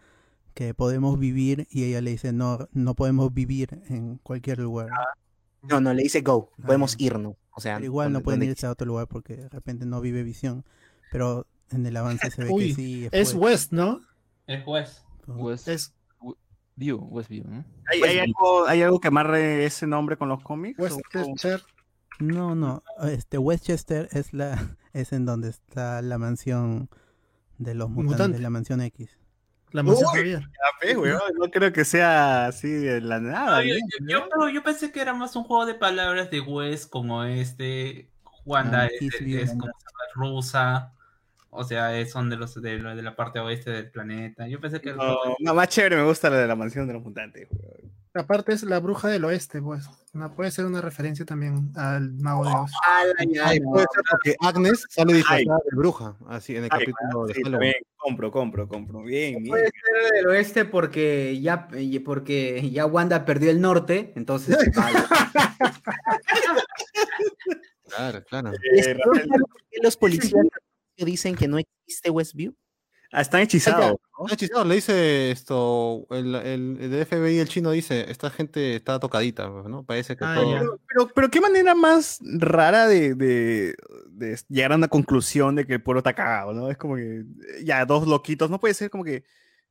D: que podemos vivir y ella le dice, no, no podemos vivir en cualquier lugar.
H: No, no, le dice go.
D: Ah,
H: Podemos
D: ya.
H: irnos. O sea,
D: Pero igual no pueden
H: donde
D: irse a otro lugar porque de repente no vive visión. Pero en el avance se ve
B: Uy,
D: que sí.
B: es. West, ¿no?
E: El juez.
F: West,
B: Es
F: View, Westview, ¿no?
C: ¿Hay, hay algo, ¿Hay algo que amarre ese nombre con los cómics? ¿O- o-
B: Westchester.
D: No, no. Este Westchester es la es en donde está la mansión de los mutantes,
B: Mutante.
D: la mansión X.
B: La mansión
C: Uy.
B: Javier.
C: Ya ves, weón, No creo que sea así de la nada.
E: No, yo, yo- yo- pero yo pensé que era más un juego de palabras de West como este. Wanda
D: Ah,
E: es,
D: Eastview,
E: es
D: Wanda.
E: como se llama, rusa. O sea, es- son de los de, la- de la parte oeste del planeta. Yo pensé que
C: No, no, más chévere me gusta la de la mansión de los mutantes. weón.
B: Aparte es la bruja del oeste, pues. No, puede ser una referencia también al mago de Oz.
G: Ay, puede ser porque Agnes sale disfrazada de bruja, así en el
C: Ay,
G: capítulo de
C: sí,
G: Halloween.
C: compro, compro, compro. Bien, bien.
A: Puede ser del oeste porque ya, eh, porque ya Wanda perdió el norte, entonces vaya.
G: Claro, claro.
H: ¿Les
C: Eh,
H: los policías dicen que no existe Westview?
C: Ah, están hechizados. ¿no?
G: Ah, hechizado, le dice esto, el, el, el FBI, el chino dice, esta gente está tocadita, pues, ¿no? Parece que
B: Ah,
G: todo...
C: Pero, pero, pero qué manera más rara de, de- de llegar a una conclusión de que el pueblo está cagado, ¿no? Es como que ya dos loquitos, no puede ser como que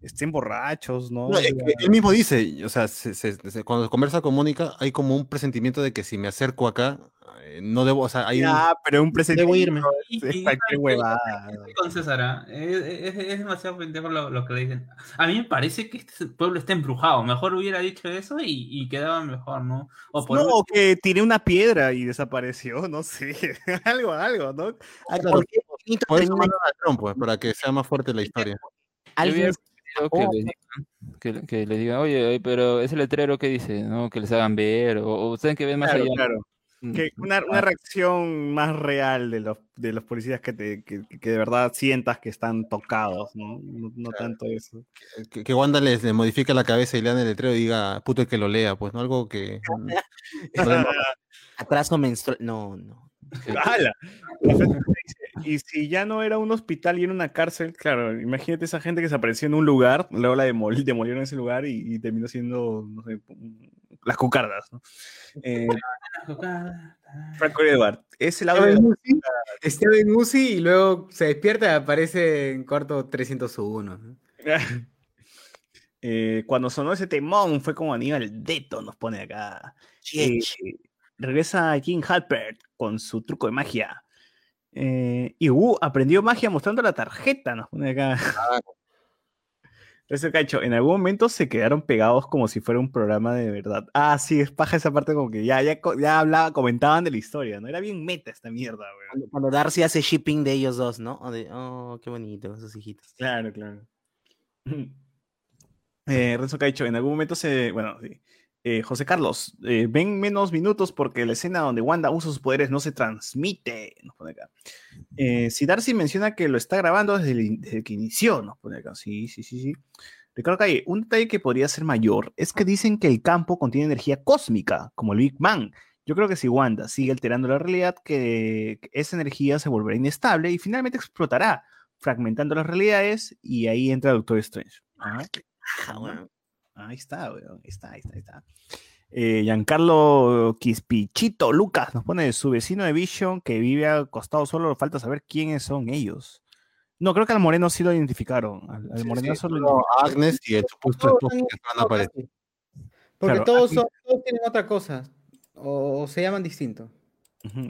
C: estén borrachos, ¿no?
G: Él mismo dice, o sea, se- se- se- cuando conversa con Mónica, hay como un presentimiento de que si me acerco acá, eh, no debo, o sea, hay un...
C: Ya, pero un presente
B: Debo irme.
C: Es cualquier huevada.
E: Con César, ¿ah? es, es- es demasiado pendejo lo, lo que le dicen. A mí me parece que este pueblo está embrujado. Mejor hubiera dicho eso y, y quedaba mejor, ¿no? O por
C: No, o que tiré una piedra y desapareció, no sé, algo, algo, ¿no?
G: Claro,
H: ¿Por
G: Por eso a Trump, pues, para que sea más fuerte la historia.
H: Alguien
F: que,
H: Oh.
F: le digan, que, que le digan, oye, oye, pero ese letrero que dice, ¿no? Que les hagan ver, o, o ustedes que ven más
C: Claro,
F: allá.
C: claro.
F: Mm,
C: Que una, una
F: ah,
C: reacción más real de los, de los policías que, te, que, que de verdad sientas que están tocados, ¿no? No, no tanto eso.
G: Que, que Wanda les, le modifique la cabeza y lean el letrero y diga, puto el que lo lea, pues, ¿no? Algo que... mm, no le-
H: atraso menstrual. No, no.
C: ¡Hala! Y si ya no era un hospital y era una cárcel, claro, imagínate esa gente que se apareció en un lugar, luego la demol- demolieron ese lugar y, y terminó siendo, no sé, las cucardas, ¿no? Eh, Franco Edward, es el audio
A: Uzi, Steven Uzi y luego se despierta y aparece en cuarto 301. ¿no?
C: Eh, cuando sonó ese temón fue como Aníbal Deto, nos pone acá. Eh, regresa Jim Halpert con su truco de magia. Eh, y Wu aprendió magia mostrando la tarjeta, nos pone acá. Entonces, Cacho, en algún momento se quedaron pegados como si fuera un programa de verdad. Ah, sí, es paja esa parte como que ya, ya, hablaba, comentaban de la historia, ¿no? Era bien meta esta mierda, weón.
H: Cuando, cuando Darcy hace shipping de ellos dos, ¿no? O de, oh, qué bonito, esos hijitos.
C: Claro, claro. Eh, Renzo Caicho, en algún momento se. Bueno, sí. Eh, José Carlos, eh, ven menos minutos porque la escena donde Wanda usa sus poderes no se transmite. Nos pone acá. Eh, si Darcy menciona que lo está grabando desde, el desde que inició, nos pone acá. Sí, sí, sí, sí. Ricardo Calle, un detalle que podría ser mayor es que dicen que el campo contiene energía cósmica, como el Big Bang. Yo creo que si Wanda sigue alterando la realidad, que que esa energía se volverá inestable y finalmente explotará, fragmentando las realidades, y ahí entra Doctor Strange.
H: Ajá.
C: Ahí está, weón. Ahí está, ahí está, ahí está. Eh, Giancarlo Quispichito Lucas nos pone su vecino de Vision que vive acostado solo. Falta saber quiénes son ellos. No, creo que al Moreno sí lo identificaron. Al, al
G: Sí,
C: Moreno
G: sí,
C: solo lo
G: solo Agnes y el supuesto esposo que van a aparecer.
A: Porque
C: Claro,
A: todos, son- todos tienen otra cosa. O, o se llaman distinto.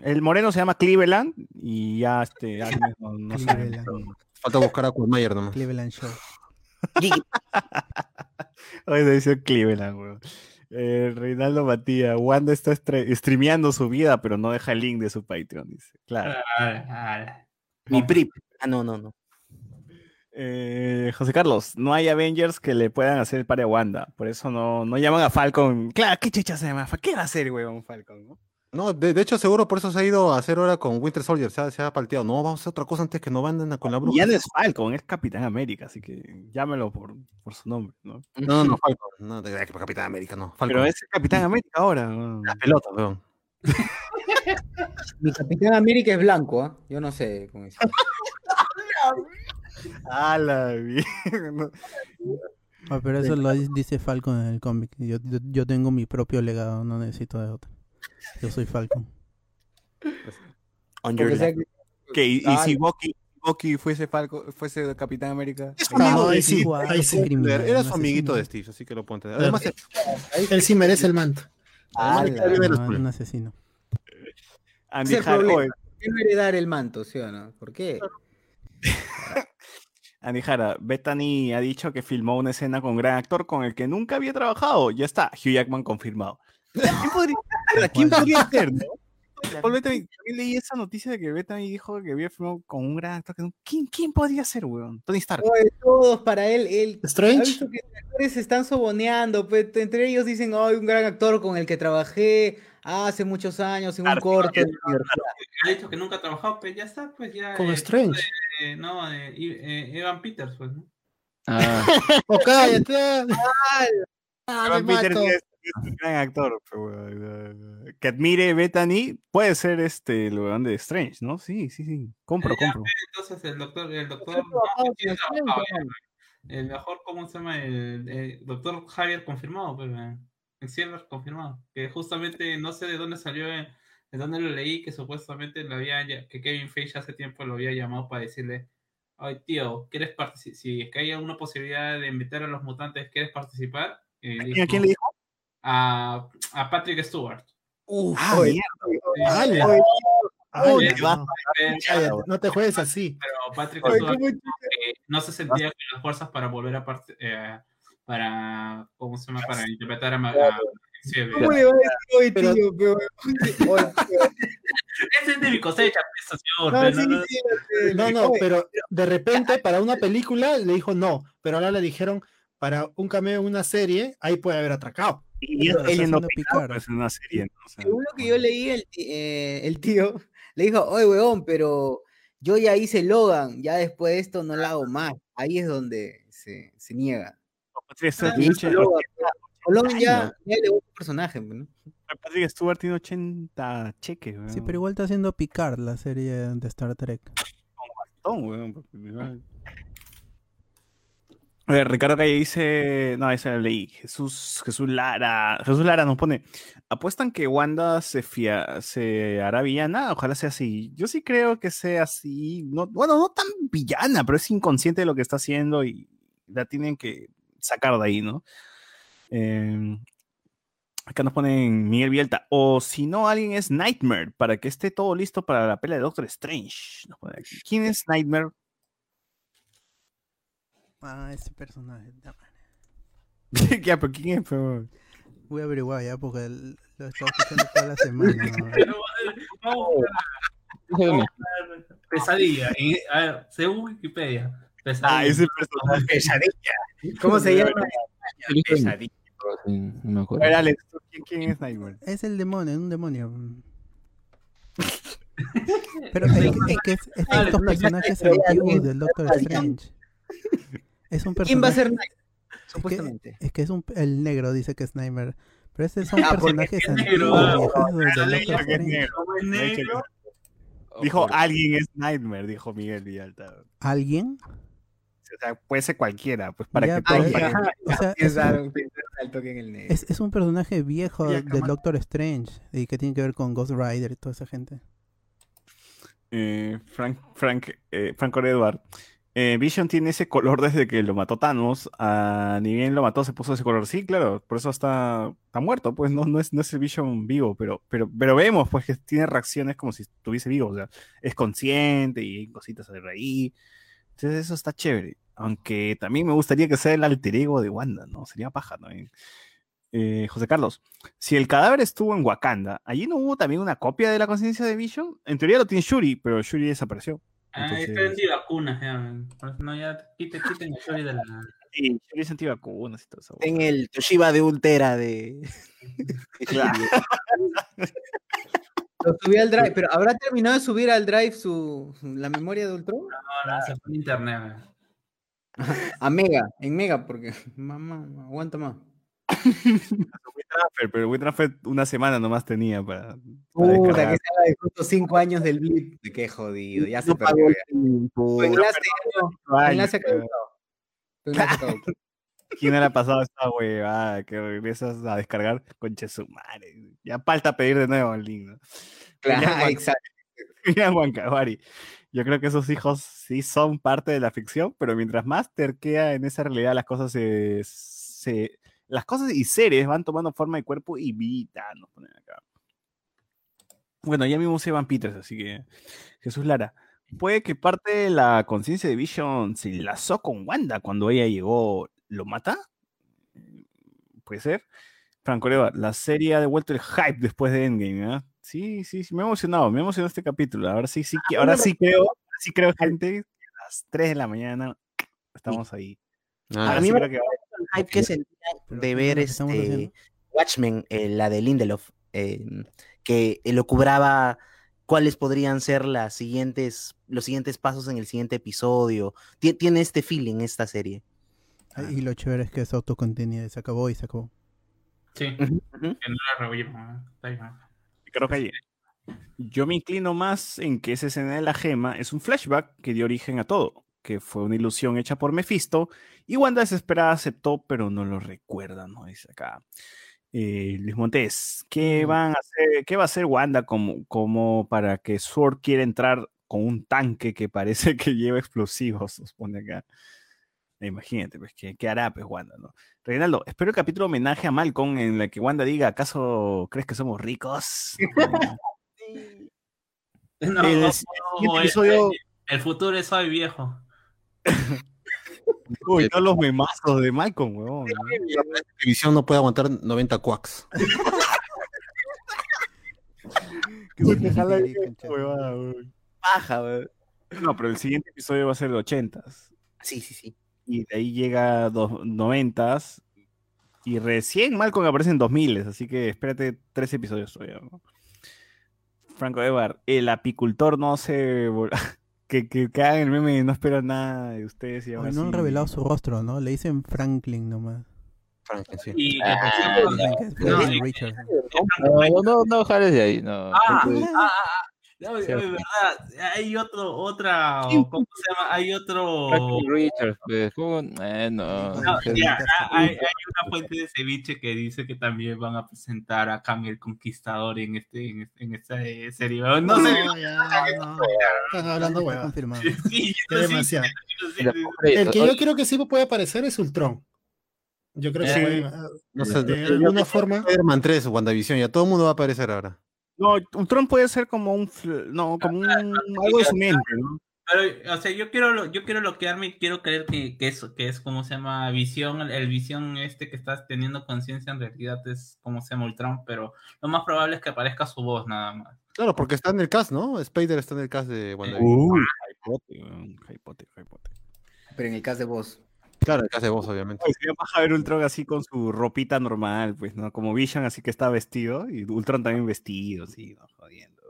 C: El Moreno se llama Cleveland y ya este Agnes no, no.
G: Falta buscar a Quagmire nomás.
D: Cleveland Show.
C: Hoy dice Cleveland, weón. Eh, Reinaldo Matías, Wanda está estre- streameando su vida, pero no deja el link de su Patreon, dice. Claro.
E: Ah, ah,
H: Mi prip. Ah, no, no, no.
C: Eh, José Carlos, no hay Avengers que le puedan hacer el par a Wanda. Por eso no, no llaman a Falcon. Claro, ¿qué chucha se llama? ¿Qué va a hacer, weón, Falcon? no?
G: No, de, de hecho, seguro por eso se ha ido a hacer hora con Winter Soldier. Se ha, se ha palteado. No, vamos a hacer otra cosa antes que nos manden con la bruja.
C: Ya no es Falcon, es Capitán América, así que llámelo por, por su nombre, ¿no?
G: No, no, Falcon. No, de, de- Capitán América, no. Falcon.
C: Pero es el Capitán América ahora. ¿no?
G: la pelota, weón.
A: Mi Capitán América es blanco, ¿ah? Yo no sé cómo es.
C: A la mierda. no.
D: Ah, pero eso lo di- dice Falcon en el cómic. Yo, yo, yo tengo mi propio legado, no necesito de otro. Yo soy Falcon.
H: On your
A: sea que-
C: ¿Qué? ¿Y, y si Bucky, Bucky fuese Falco, fuese Capitán América?
B: Es su amigo, sí,
D: igual,
B: ahí
D: es
B: sí.
D: un criminal,
G: Era su amiguito de. Steve, así que lo entender. Además,
B: Él sí merece el manto.
A: Ah,
D: No, un asesino.
C: Andy
A: Ese es el
C: Har-
A: problema.
C: oye,
A: ¿Por qué no heredar el manto, sí o no? ¿Por qué?
C: Andy Jara, Bethany ha dicho que filmó una escena con un gran actor con el que nunca había trabajado. Ya está, Hugh Jackman confirmado. ¿Quién podría, ¿quién podría ser, no? Paul Bettany, también leí esa noticia de que Bethany dijo que había filmado con un gran actor. ¿Quién, quién podría ser, weón? Tony Stark.
A: Oye, todos para él, él. ¿Ha
B: Strange.
A: visto que los actores se están soboneando? pues, entre ellos dicen, ay, un gran actor con el que trabajé hace muchos años en un universidad".
E: Ha dicho que nunca ha trabajado, pues ya está, pues ya.
B: Con
E: eh,
B: Strange.
E: eh, no, eh, Evan Peters, pues, ¿no?
F: Ah,
B: ¡Oh, cállate! ¡Ah, me
C: Evan Peters
B: mato!
C: un gran actor. pero, weón, eh, que admire Bethany puede ser este el weón de Strange, ¿no? Sí, sí, sí. Compro, compro.
E: Entonces el doctor, el doctor,
A: trabajado,
E: ya,
A: ¿no?
E: el mejor, ¿cómo se llama? El, el doctor Javier confirmado, pues, eh, el Silver confirmado, que justamente no sé de dónde salió, eh, de dónde lo leí, que supuestamente lo había, que Kevin Feige hace tiempo lo había llamado para decirle, ay tío, ¿quieres participar? Si es que hay alguna posibilidad de invitar a los mutantes, ¿quieres participar? Y
C: ¿Y a quién le dijo?
E: A, a Patrick Stewart.
A: Uf,
C: Ah,
A: oye, oye.
E: Oye,
B: no.
E: Eh,
B: Cállate, no te juegues así.
E: pero Patrick
A: oye,
E: Stewart
A: ¿cómo-
E: que no se sentía con las fuerzas para volver a part- eh, para ¿cómo se llama? para interpretar a, a.
A: ¿Cómo le va a decir hoy,
E: Pero-
A: tío? Pero-
E: Ese es de mi cosecha, señor.
A: no, sí,
E: no- no-
A: sí,
B: No, no, pero de repente para una película le dijo no, pero ahora le dijeron para un cameo en una serie, ahí puede haber atracado.
C: Y
D: Pero
C: ella
D: está
C: no
D: haciendo picar.
C: pues, en una serie, ¿no? O sea,
A: Según lo que yo leí, el, eh, el tío le dijo, oye, weón, pero yo ya hice Logan, ya después de esto no la hago más. Ahí es donde se, se niega.
C: Patrick Stewart
A: Y
C: tiene
A: hizo
C: 80
A: Logan, ya, le gusta el personaje, ¿no?
C: Patrick Stewart tiene 80 cheques, weón.
D: Sí, pero igual está haciendo Picard, la serie de Star Trek.
C: Bastón, weón, A ver, Ricardo Calle dice, no, esa la leí. Jesús, Jesús Lara, Jesús Lara nos pone, apuestan que Wanda se, fia- se hará villana, ojalá sea así. Yo sí creo que sea así, no, bueno, no tan villana, pero es inconsciente de lo que está haciendo y la tienen que sacar de ahí, ¿no? Eh, acá nos ponen Miguel Vielta, o si no, alguien es Nightmare, para que esté todo listo para la pelea de Doctor Strange. ¿Quién es Nightmare?
D: Ah, ese personaje. da-
C: ya, pero ¿quién es? Pero-
D: Voy a averiguar ya porque el- lo he estado escuchando toda la semana.
E: a- a Pesadilla. y, a ver, según Wikipedia. Pesadilla.
C: Ah, ese personaje.
A: Pesadilla. ¿Cómo se llama?
F: Pesadilla. Sí, no me
C: A
F: acuerdo.
C: ver, Alex, ¿tú ¿quién, quién es Nightmare?
D: Es el demonio, es un demonio. Pero es, que- es que es, es de
E: Vale,
D: estos personajes antiguos del Doctor Strange. Es un personaje.
A: ¿Quién va a ser?
D: Es que,
A: Supuestamente.
D: es que es un, el negro dice que es Nightmare. Pero estos son
A: Ah, porque
D: personajes
E: es
D: antiguos,
E: ah,
C: porque es negro. Dijo, alguien es Nightmare, dijo Miguel Villalta.
D: ¿Alguien?
C: O sea, puede ser cualquiera, pues para
D: Ya,
C: que todos
D: es- o sea, un personaje viejo
B: Ya,
D: del Doctor Strange y que tiene que ver con Ghost Rider y toda esa gente.
C: Eh, Frank, Frank, eh, Franco Edward. Eh, Vision tiene ese color desde que lo mató Thanos. ah, ni bien lo mató, se puso ese color. Sí, claro, por eso está, está muerto. Pues no, no, es, no es el Vision vivo, pero, pero, pero vemos pues que tiene reacciones como si estuviese vivo. O sea, es consciente y hay cositas de ahí. Entonces, eso está chévere. Aunque también me gustaría que sea el alter ego de Wanda, ¿no? Sería paja también. Eh, José Carlos, si el cadáver estuvo en Wakanda, ¿allí no hubo también una copia de la conciencia de Vision? En teoría lo tiene Shuri, pero Shuri desapareció.
E: Ah, está antivacunas, ya. man. Por eso No, ya quiten, quiten el Shuri de la.
C: Sí, Shuri es antivacunas y todo eso.
H: En el Toshiba de Ultera de.
I: Lo subí al drive, pero ¿habrá terminado de subir al drive su la memoria de Ultron?
E: No, no, se fue en internet.
I: A Mega, en Mega, porque mamá, aguanta más.
C: WeTransfer, pero WeTransfer una semana nomás tenía para, para
I: Puta, que se haga de justo cinco años del blip. Qué jodido, ya se
C: No
I: perdió.
C: el
I: ya.
C: tiempo.
I: Tu enlace, tu.
C: ¿Quién le ha pasado esta huevada que regresas a descargar? Conche su madre. Ya falta pedir de nuevo el link. ¿no?
I: Claro,
C: Ya,
I: exacto.
C: Yo creo que esos hijos sí son parte de la ficción, pero mientras más terquea en esa realidad, las cosas se, se- las cosas y seres van tomando forma de cuerpo y vida. Nos ponen acá. Bueno, ya mismo se van Peters, así que Jesús Lara. Puede que parte de la conciencia de Vision se enlazó con Wanda cuando ella llegó. ¿Lo mata? Puede ser. Franco Leva, la serie ha devuelto el hype después de Endgame, ¿ah? Sí, sí, sí, me ha emocionado, me ha emocionado este capítulo. Ahora sí, sí, que- ahora sí creo, sí creo, gente, a las 3 de la mañana estamos ahí.
G: Ah,
C: Ahora
H: a mí
C: sí
H: me
C: creo que va-
H: hype que sentía de
D: ¿qué
H: ver este? Watchmen, eh, la de Lindelof, eh, que lo cubraba cuáles podrían ser las siguientes, los siguientes pasos en el siguiente episodio. Tie- Tiene este feeling esta serie.
D: Ah, Y lo chévere es que es autocontenida, se acabó y se acabó.
E: Sí, no la
C: creo que ahí. Yo me inclino más en que esa escena de la gema es un flashback que dio origen a todo, que fue una ilusión hecha por Mephisto, y Wanda desesperada aceptó, pero no lo recuerda, ¿no? Dice acá. Eh, Luis Montes, ¿qué, van a hacer, ¿qué va a hacer Wanda como, como para que Sword quiera entrar con un tanque que parece que lleva explosivos? Nos pone acá. Eh, Imagínate, pues, ¿qué, qué hará, pues, Wanda, no? Reinaldo, espero el capítulo homenaje a Malcolm en el que Wanda diga, ¿acaso crees que somos ricos?
E: No,
C: El
E: no,
C: siguiente
E: no, el-
C: episodio-
E: el, el futuro es hoy, viejo.
C: Uy, todos los memazos de Malcolm, weón.
G: Televisión no puede aguantar 90 quacks.
D: Qué
C: Uy, jala
D: concha.
C: huevada, weón.
H: Paja, weón.
C: No, pero el siguiente episodio va a ser de 80s.
H: Sí, sí, sí.
C: Y de ahí llega a dos 90s. Y recién Malcolm aparece en 2000 así que espérate tres episodios todavía. ¿no? Franco Evar, el apicultor no se. que, que, hagan el meme y no espero nada de ustedes. Y
D: no han revelado su rostro, ¿no? Le dicen Franklin nomás.
G: Franklin, sí.
E: Y
F: Ah,
E: no.
F: No, no, no, no jales de ahí, no.
E: Ah, ah, ah, ah, no,
F: Cierto.
E: verdad, hay otro, otra, o ¿cómo se llama? Hay otro,
F: Richards, pues, ¿cómo? Eh, no.
E: no, ya, ah, hay, hay una fuente de ceviche que dice que también van a presentar a Kami el Conquistador en este, en, este- en esta eh, serie. No,
B: No,
E: sé,
B: no. Están hablando
D: Está
B: hueva.
D: confirmado.
E: sí, sí,
B: demasiado.
E: sí, sí, sí.
B: El que
F: o-
B: yo creo que sí puede aparecer es Ultron. Yo creo que
C: Sí.
B: puede,
G: No sé,
B: de alguna forma.
G: Spider-Man 3, WandaVision, ya todo el mundo va a aparecer ahora.
C: No, Ultron puede ser como un. No, como un. Algo de su mente, ¿no?
E: Pero, o sea, yo quiero, lo- yo quiero bloquearme y quiero creer que, que eso, que es como se llama visión, el, el visión este que estás teniendo conciencia en realidad es como se llama Ultron, pero lo más probable es que aparezca su voz nada más.
G: Claro, porque está en el cast, ¿no? Spider está en el cast de WandaVision.
C: Uy, hypote, weón, hypote, hypote.
I: Pero en el caso de vos.
G: Claro, el cast de voz, obviamente.
C: Pues sería paja ver Ultron así con su ropita normal, pues, ¿no? Como Vision, así que está vestido, y Ultron también vestido, sí, ¿no? Jodiendo.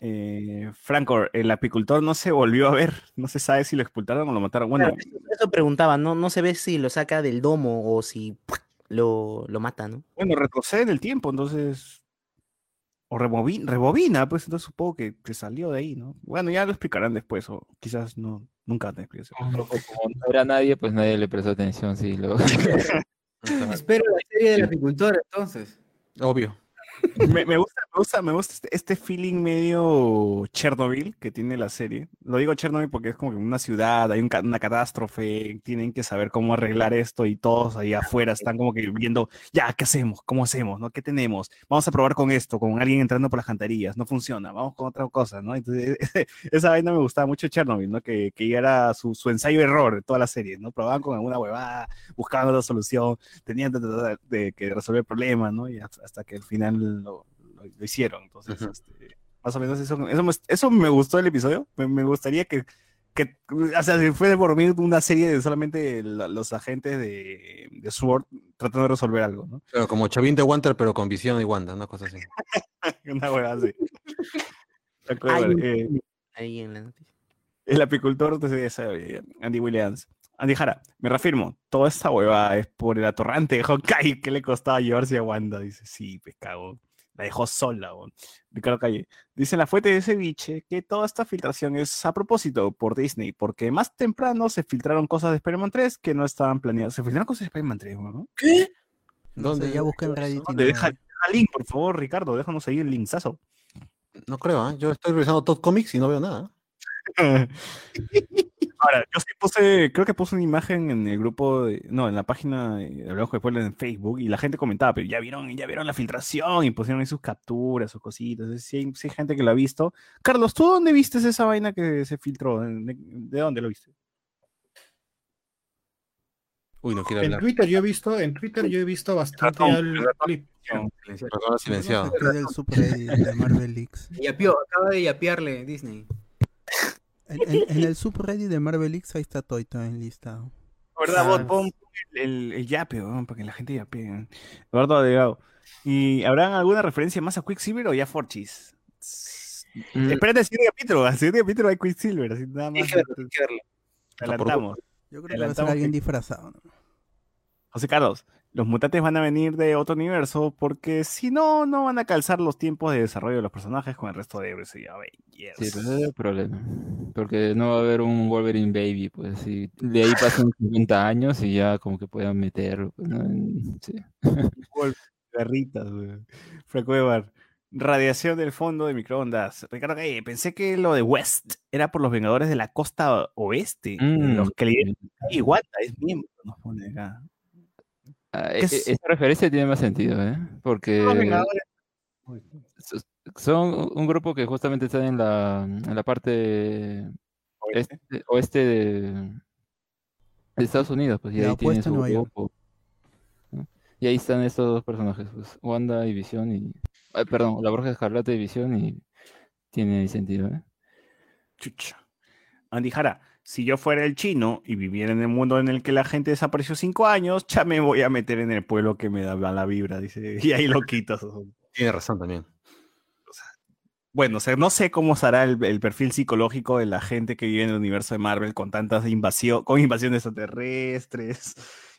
C: Eh, Franco, el apicultor no se volvió a ver, no se sabe si lo expulsaron o lo mataron. Bueno,
H: Claro, eso, eso preguntaba, no, no se ve si lo saca del domo o si lo, lo mata, ¿no?
C: bueno, retrocede en el tiempo, entonces. O rebobina, rebobina, pues entonces supongo que, que salió de ahí, ¿no? Bueno, ya lo explicarán después, o quizás no, nunca te explicación.
F: Pues, como no era nadie, pues nadie le prestó atención, sí. Lo...
I: Espero la serie del apicultor, entonces.
G: Obvio.
C: Me, me gusta, me gusta, me gusta este, este feeling medio Chernobyl que tiene la serie. Lo digo Chernobyl porque es como que una ciudad, hay un una catástrofe, tienen que saber cómo arreglar esto y todos ahí afuera están como que viendo, ya, ¿qué hacemos? ¿Cómo hacemos? ¿No? ¿Qué tenemos? Vamos a probar con esto, con alguien entrando por las cantarillas, no funciona, vamos con otra cosa, ¿no? Entonces, esa vaina me gustaba mucho de Chernobyl, ¿no? Que, que ya era su, su ensayo-error de toda la serie, ¿no? Probaban con alguna huevada, buscaban otra solución, tenían que tratar de, que resolver problemas, ¿no? Y hasta, hasta que al final lo, lo- lo hicieron. Entonces, este, más o menos eso, eso, me, eso me gustó del episodio. Me, me gustaría que, que, o sea, si fuera por mí una serie de solamente la- los agentes de, de SWORD tratando de resolver algo, ¿no?
G: Pero como Chavín de Wanter, pero con visión y Wanda, una cosa así.
C: Una hueva así. Eh,
H: Ahí en la noticia.
C: el apicultor, entonces Andy Williams. Andy Jara, me reafirmo, toda esta hueva es por el atorrante de Hawkeye que le costaba llevarse a Wanda. Dice, sí, pescado. La dejó sola. Ricardo Calle. Dice en la fuente de ese biche que toda esta filtración es a propósito por Disney, porque más temprano se filtraron cosas de Spider-Man 3 que no estaban planeadas. Se filtraron cosas de Spider-Man 3, ¿no?
D: ¿Qué? No
G: ¿Dónde?
D: sé, ya busqué en Reddit. no-
C: Deja, deja link, por favor, Ricardo. Déjanos seguir el linksazo.
G: No creo, ¿ah? Yo estoy revisando Top Comics y no veo nada.
C: Ahora, yo sí puse, creo que puse una imagen en el grupo, de- no, en la página de Hablamos de Puebla en Facebook y la gente comentaba, pero ya vieron, ya vieron la filtración y pusieron ahí sus capturas, sus cositas. Entonces, Sí, hay, sí hay gente que lo ha visto. Carlos, ¿tú dónde viste esa vaina que se filtró? ¿De, de dónde lo viste?
G: Uy, no quiero
B: En
G: hablar.
B: Twitter yo he visto, en Twitter yo he visto bastante
C: Ratón,
B: al clip.
G: Perdón, silenciado.
D: Del de Marvel Leaks.
I: Yapió, acaba de yapearle Disney.
D: En, en- en el subreddit de Marvel Leaks ahí está Toy también listado.
C: ¿Verdad?
B: Ah.
C: Bot, pon el, el, yape, weón, para que la gente yape. Eduardo Adelgado. ¿Y habrán alguna referencia más a Quicksilver o ya Forchis?
F: Mm,
C: Espérate el siguiente capítulo, al siguiente capítulo hay Quicksilver, así nada más.
I: Verlo.
C: Adelantamos.
D: Yo creo que va a ser alguien disfrazado. ¿no?
C: José Carlos, los mutantes van a venir de otro universo porque si no, no van a calzar los tiempos de desarrollo de los personajes con el resto de Avengers.
F: Sí, pero ese es el problema. Porque no va a haber un Wolverine Baby, pues. Y de ahí pasan 50 años y ya como que puedan meterlo. pues, ¿no? Sí.
C: Garritas, weón. Franco Evar. Radiación del fondo de microondas. Ricardo Calle, pensé que lo de West era por los Vengadores de la costa oeste.
F: Mm,
C: Los que le y Wanda es miembro, nos pone acá.
F: Ah,
C: ¿Qué
F: e-
C: es?
F: e- esa referencia tiene más sentido, ¿eh? Porque son un grupo que justamente está en la, en la parte
C: Oeste.
F: este, oeste de, de Estados Unidos, pues, y ahí tiene
D: opuesta
F: su grupo. ¿no? Y ahí están estos dos personajes, pues, Wanda y Visión y... perdón, la Borja Escarlata y Visión y tiene sentido, ¿eh?
C: Chucha. Andy Jara, si yo fuera el chino y viviera en el mundo en el que la gente desapareció cinco años, ya me voy a meter en el pueblo que me da la vibra, dice. Y ahí lo quitas.
G: Tiene razón también.
C: Bueno, o sea, no sé cómo será el, el perfil psicológico de la gente que vive en el universo de Marvel con tantas invasión, con invasiones extraterrestres,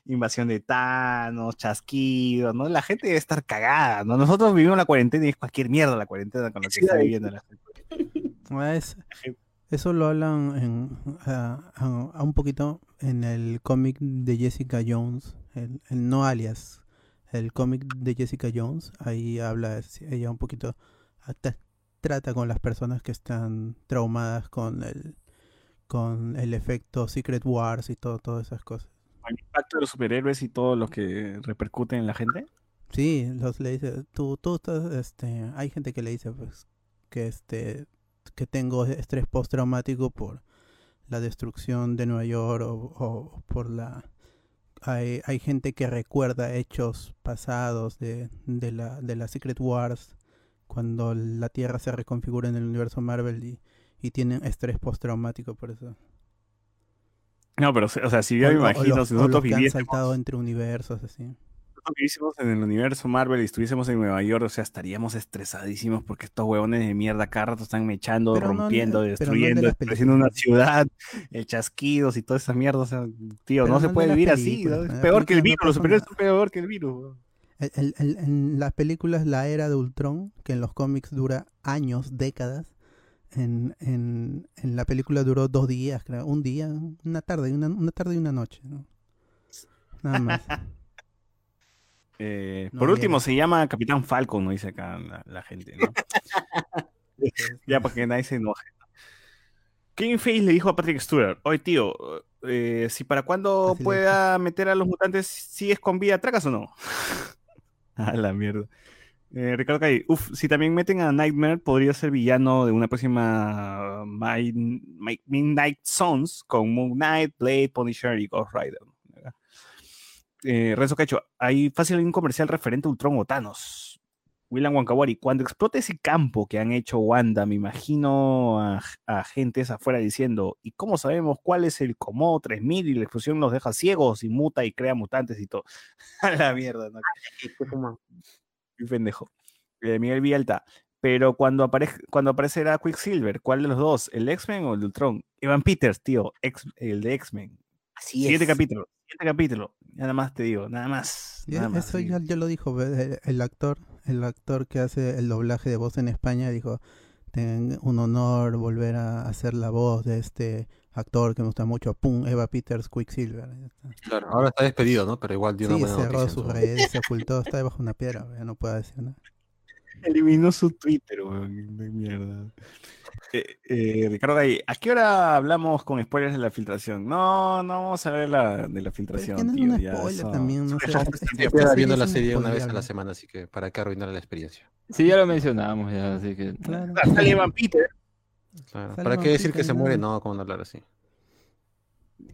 C: invasión de Thanos, chasquidos, ¿no? La gente debe estar cagada, ¿no? Nosotros vivimos la cuarentena y es cualquier mierda la cuarentena con la que está viviendo la gente.
D: Es- eso lo hablan en, a, a- a un poquito en el cómic de Jessica Jones, el, el no alias, el cómic de Jessica Jones. Ahí habla ella un poquito, hasta trata con las personas que están traumadas con el con el efecto Secret Wars y todo, todas esas cosas.
C: El impacto de los superhéroes y todo lo que repercute en la gente.
D: Sí, los le dice, tú, tú estás, este, hay gente que le dice, pues, que este, que tengo estrés postraumático por la destrucción de Nueva York o, o por la, hay, hay gente que recuerda hechos pasados de, de la, de la Secret Wars cuando la Tierra se reconfigura en el universo Marvel y, y tienen estrés postraumático por eso.
C: No, pero, o sea, si yo
D: O-
C: me
D: o- o
C: imagino,
D: los-
C: si
D: o
C: nosotros
D: los que han
C: viviésemos,
D: saltado entre universos así.
C: Viviésemos en el universo Marvel y estuviésemos en Nueva York, o sea, estaríamos estresadísimos porque estos huevones de mierda cada rato están mechando,
D: Pero
C: rompiendo,
D: pero no de
C: destruyendo, destruyendo una ciudad, el chasquidos y toda esa mierda, o sea, tío, no se puede vivir así, es peor que el virus, los
D: nada.
C: son peor que el virus. weón.
D: El- el- el- en las películas La Era de Ultron, que en los cómics dura años, décadas, en, en, en la película duró dos días, creo, un día, una tarde, una, una tarde y una noche. ¿no? Nada más.
C: Eh,
D: No
C: por último, se llama Capitán Falcon, ¿no? Dice acá la, la gente, ¿no? ya para que nadie se enoje. Kevin Feige le dijo a Patrick Stewart, oye tío, eh, si para cuándo
D: Así le
C: pueda meter a los mutantes, ¿sigues con vida, tracas o no? a la mierda. Eh, Ricardo Calle, uff, si también meten a Nightmare, podría ser villano de una próxima My- My- Midnight Sons con Moon Knight, Blade, Punisher y Ghost Rider. Eh, Renzo Cacho, hay fácil un comercial referente a Ultron o Thanos. William Wankawari, cuando explote ese campo que han hecho Wanda, me imagino a, a gentes afuera diciendo, ¿y cómo sabemos cuál es el Como 3000 y la explosión nos deja ciegos y muta y crea mutantes y todo? a la mierda, ¿no?
I: Qué fumado.
C: Qué pendejo. Eh, Miguel Villalta. Pero cuando, aparece cuando aparecerá Quicksilver, ¿cuál de los dos? ¿El X-Men o el Ultron? Evan Peters, tío, ex- el de X-Men.
H: Así
C: Siguiente
H: es.
C: capítulo, siguiente capítulo. Nada más te digo, nada más.
D: Ya-
C: nada más,
D: eso
C: sí.
D: ya, ya lo dijo el, el actor, el actor que hace el doblaje de voz en España dijo, "Ten- un honor volver a hacer la voz de este actor que me gusta mucho, pum, Eva Peters Quicksilver.
G: Claro, ahora está despedido, ¿no? Pero igual dio una
D: Sí,
G: buena
D: cerró
G: noticia.
D: sus redes, se ocultó, está debajo de una piedra, ya no puedo decir nada.
C: Eliminó su Twitter, weón, de mierda. Eh, eh, Ricardo Gay, ¿a qué hora hablamos con spoilers de la filtración? No, no vamos a ver la, de la
D: Pero es
C: filtración,
D: que no es
C: ya, eso-
D: también, no sé.
G: viendo la serie una vez a la semana, así que para qué arruinar la experiencia.
F: Sí, ya lo mencionamos ya, así que...
D: Claro.
C: Ah, sale Evan Peter
G: Claro,
D: Sale
G: ¿Para qué decir que se
D: y
G: muere? No, ¿cómo no hablar así?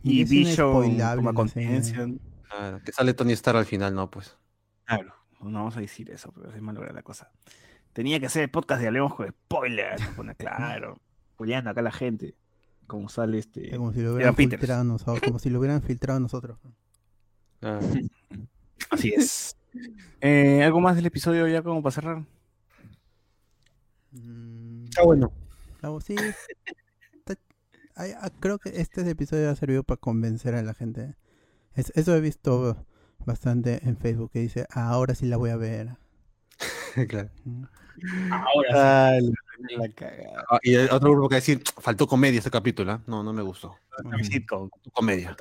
C: y
D: es
C: Vision.
G: Claro, que sale Tony Stark al final, no, pues.
C: Claro, no vamos a decir eso, pero es malograda la cosa. Tenía que ser el podcast de Hablemos con spoilers. pone claro. Julián, acá la gente. Como sale este.
D: Como si lo hubieran filtrado nosotros, como si lo hubieran filtrado nosotros.
G: Ah,
C: Así es. Eh, ¿Algo más del episodio ya como para cerrar?
D: Mm,
G: Está bueno.
D: ah, sí. Ah, creo que este episodio ha servido para convencer a la gente. Es- eso he visto bastante en Facebook que dice, "Ah, ahora sí la voy a ver.
G: claro.
E: Ahora
C: Ah, la cagada.
G: Ah, y el otro grupo que decir, faltó comedia este capítulo, ¿ah? No, no me gustó. Faltó comedia.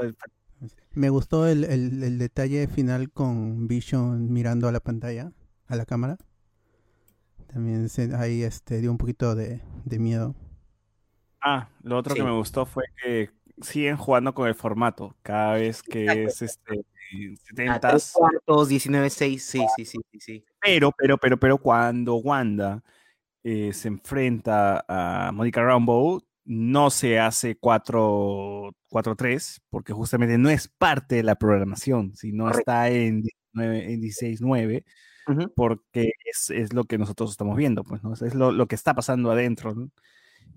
D: Me gustó el, el- el detalle final con Vision mirando a la pantalla, a la cámara. También se- ahí este, dio un poquito de, de miedo.
C: Ah, lo otro que
H: Sí.
C: me gustó fue que siguen jugando con el formato. Cada vez que es este 70
H: cuartos, 19-6, sí, sí, sí, sí, sí.
C: Pero, pero, pero, pero cuando Wanda eh, se enfrenta a Monica Rambeau, no se hace 4 4-3, porque justamente no es parte de la programación, sino está en 19 en 16-9,
H: Ujú.
C: porque es, es lo que nosotros estamos viendo, pues, ¿no? Es lo, lo que está pasando adentro, ¿no?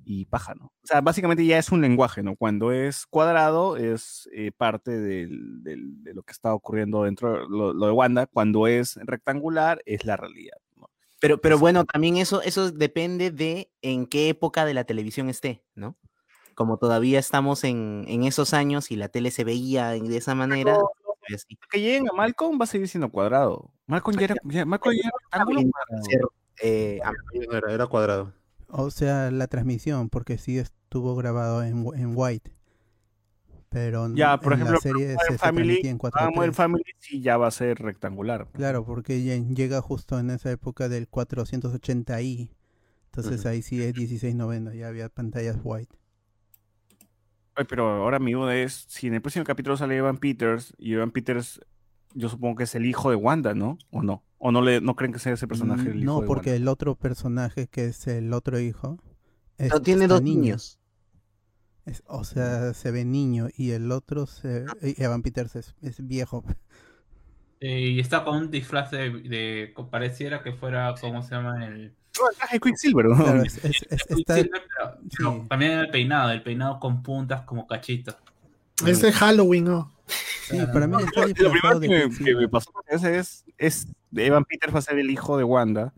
C: Y paja, ¿no? O sea, básicamente ya es un lenguaje, ¿no? Cuando es cuadrado es eh, parte del- del- de lo que está ocurriendo dentro, lo, lo de Wanda. Cuando es rectangular es la realidad, ¿no?
H: Pero, pero bueno, también eso, eso depende de en qué época de la televisión esté, ¿no? Como todavía estamos en, en esos años y la tele se veía de esa manera,
C: Pero-
H: así.
C: Que lleguen a Malcolm va a seguir siendo cuadrado. Malcolm ya era, ya- Malcolm ya era
H: eh,
G: Era, era cuadrado.
D: O sea, la transmisión, porque sí estuvo grabado en, en white. Pero
C: Ya, por
D: en
C: ejemplo,
D: la serie se,
C: Family,
D: en
C: Ah, Modern
D: 4.3.
C: Family sí ya va a ser rectangular.
D: Claro, porque lle- llega justo en esa época del 480i. Entonces ahí sí es 1690, ya había pantallas white.
C: Ay, pero ahora mi duda es, si en el próximo capítulo sale Evan Peters, y Evan Peters, yo supongo que es el hijo de Wanda, ¿no? ¿O no? ¿O no, le, no creen que sea ese personaje el
D: Mm,
C: hijo
D: no, porque
C: Wanda?
D: el otro personaje que es el otro hijo es,
H: no, tiene dos
D: niño.
H: niños.
D: Es- o sea, se ve niño y el otro, se, Evan Peters es, es viejo.
E: Eh, y está con un disfraz de, de- pareciera que fuera, ¿cómo se llama? El,
C: traje de Quicksilver, ¿no?
D: Claro, es- es- es- está,
E: Quicksilver, pero, pero
D: sí.
E: también el peinado, el peinado con puntas como cachitos.
B: Es de Halloween, ¿no?
D: Sí, para mí está
C: Lo primero
D: de
C: que me, que me
D: Quicksilver.
C: pasó es, es Evan Peters va a ser el hijo de Wanda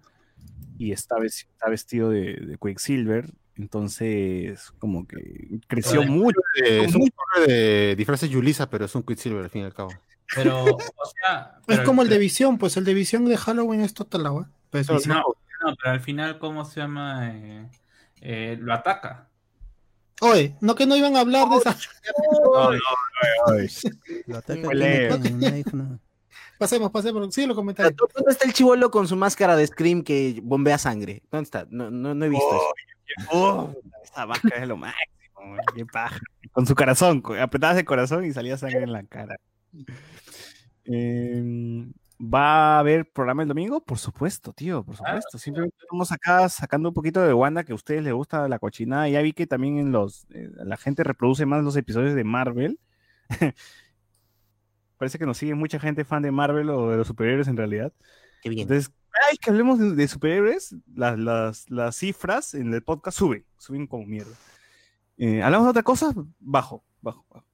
C: y está, ves- está vestido de, de Quicksilver, entonces como que creció
E: Pero-
C: mucho.
G: Eh, es un poco de disfraces Yulisa, pero es un Quicksilver al fin y al cabo.
E: Pero, o sea.
B: Es como el de Visión, pues el de Visión de Halloween es total agua. Pues.
E: No, no, pero al final, ¿cómo se llama? Eh, eh, lo ataca.
B: Oye, no que no iban a hablar de esa.
C: No, no.
B: Pasemos, pasemos. Sí, lo
H: Pero,
B: comentarios.
H: ¿Dónde está el chivolo con su máscara de Scream que bombea sangre? ¿Dónde está? No, no, no he visto eso.
C: Oh, esa máscara es lo máximo, qué paja. Con su corazón, co- apretadas de corazón y salía sangre en la cara. Em, ¿Va a haber programa el domingo? Por supuesto, tío, por supuesto. Simplemente estamos acá sacando un poquito de Wanda que a ustedes les gusta la cochinada. Ya vi que también en los eh, la gente reproduce más los episodios de Marvel. Parece que nos sigue mucha gente fan de Marvel o de los superhéroes en realidad.
H: Qué bien.
C: Entonces, ay, que hablemos de, de superhéroes, las, las, las cifras en el podcast suben, suben como mierda. Eh, ¿Hablamos de otra cosa? Bajo, bajo, bajo.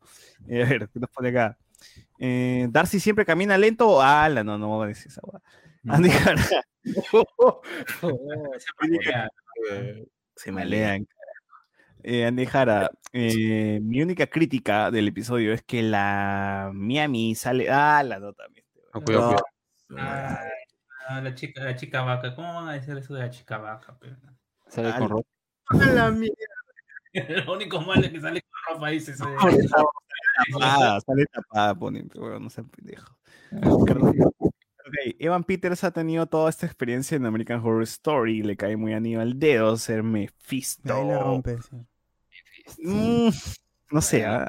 C: Eh, a ver, ¿qué nos pone acá? Eh, Darcy siempre camina lento. Ala, no, no voy a decir esa hueá. Andy Jara, Se malean. Eh, Andy Jara, eh, mi única crítica del episodio es que la Miami sale. Ah, la nota.
G: Ah, cuidado, cuidado.
E: Ah, la chica, la chica vaca. ¿Cómo van a decir eso de la chica vaca?
F: Sale
C: Ah,
F: con ropa.
H: la mierda.
E: Lo único malo es que sale con ropa, dice. ese-
C: tapada, sale tapada, ponen, pero bueno, no sean pendejo. Ok, Evan Peters ha tenido toda esta experiencia en American Horror Story y le cae muy anillo al dedo ser Mephisto.
D: Ahí la rompe. sí.
C: Mm, no sé. ah.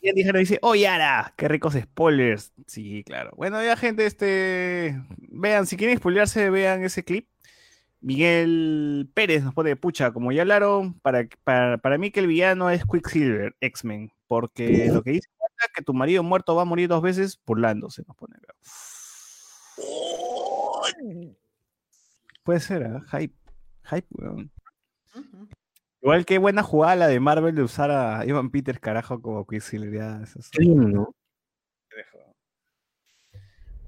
C: Y Jara dice, oh Yara, qué ricos spoilers. Sí, claro. Bueno, ya gente, este, vean, si quieren spoilearse, vean ese clip. Miguel Pérez nos pone, pucha, como ya hablaron, para, para, para mí que el villano es Quicksilver, X-Men, porque lo que dice Wanda, que tu marido muerto va a morir dos veces burlándose, nos pone. Puede ser, ¿ah? Hype. Hype, weón. Igual que buena jugada la de Marvel de usar a Evan Peters, carajo, como Quicksilver. ya, eso es-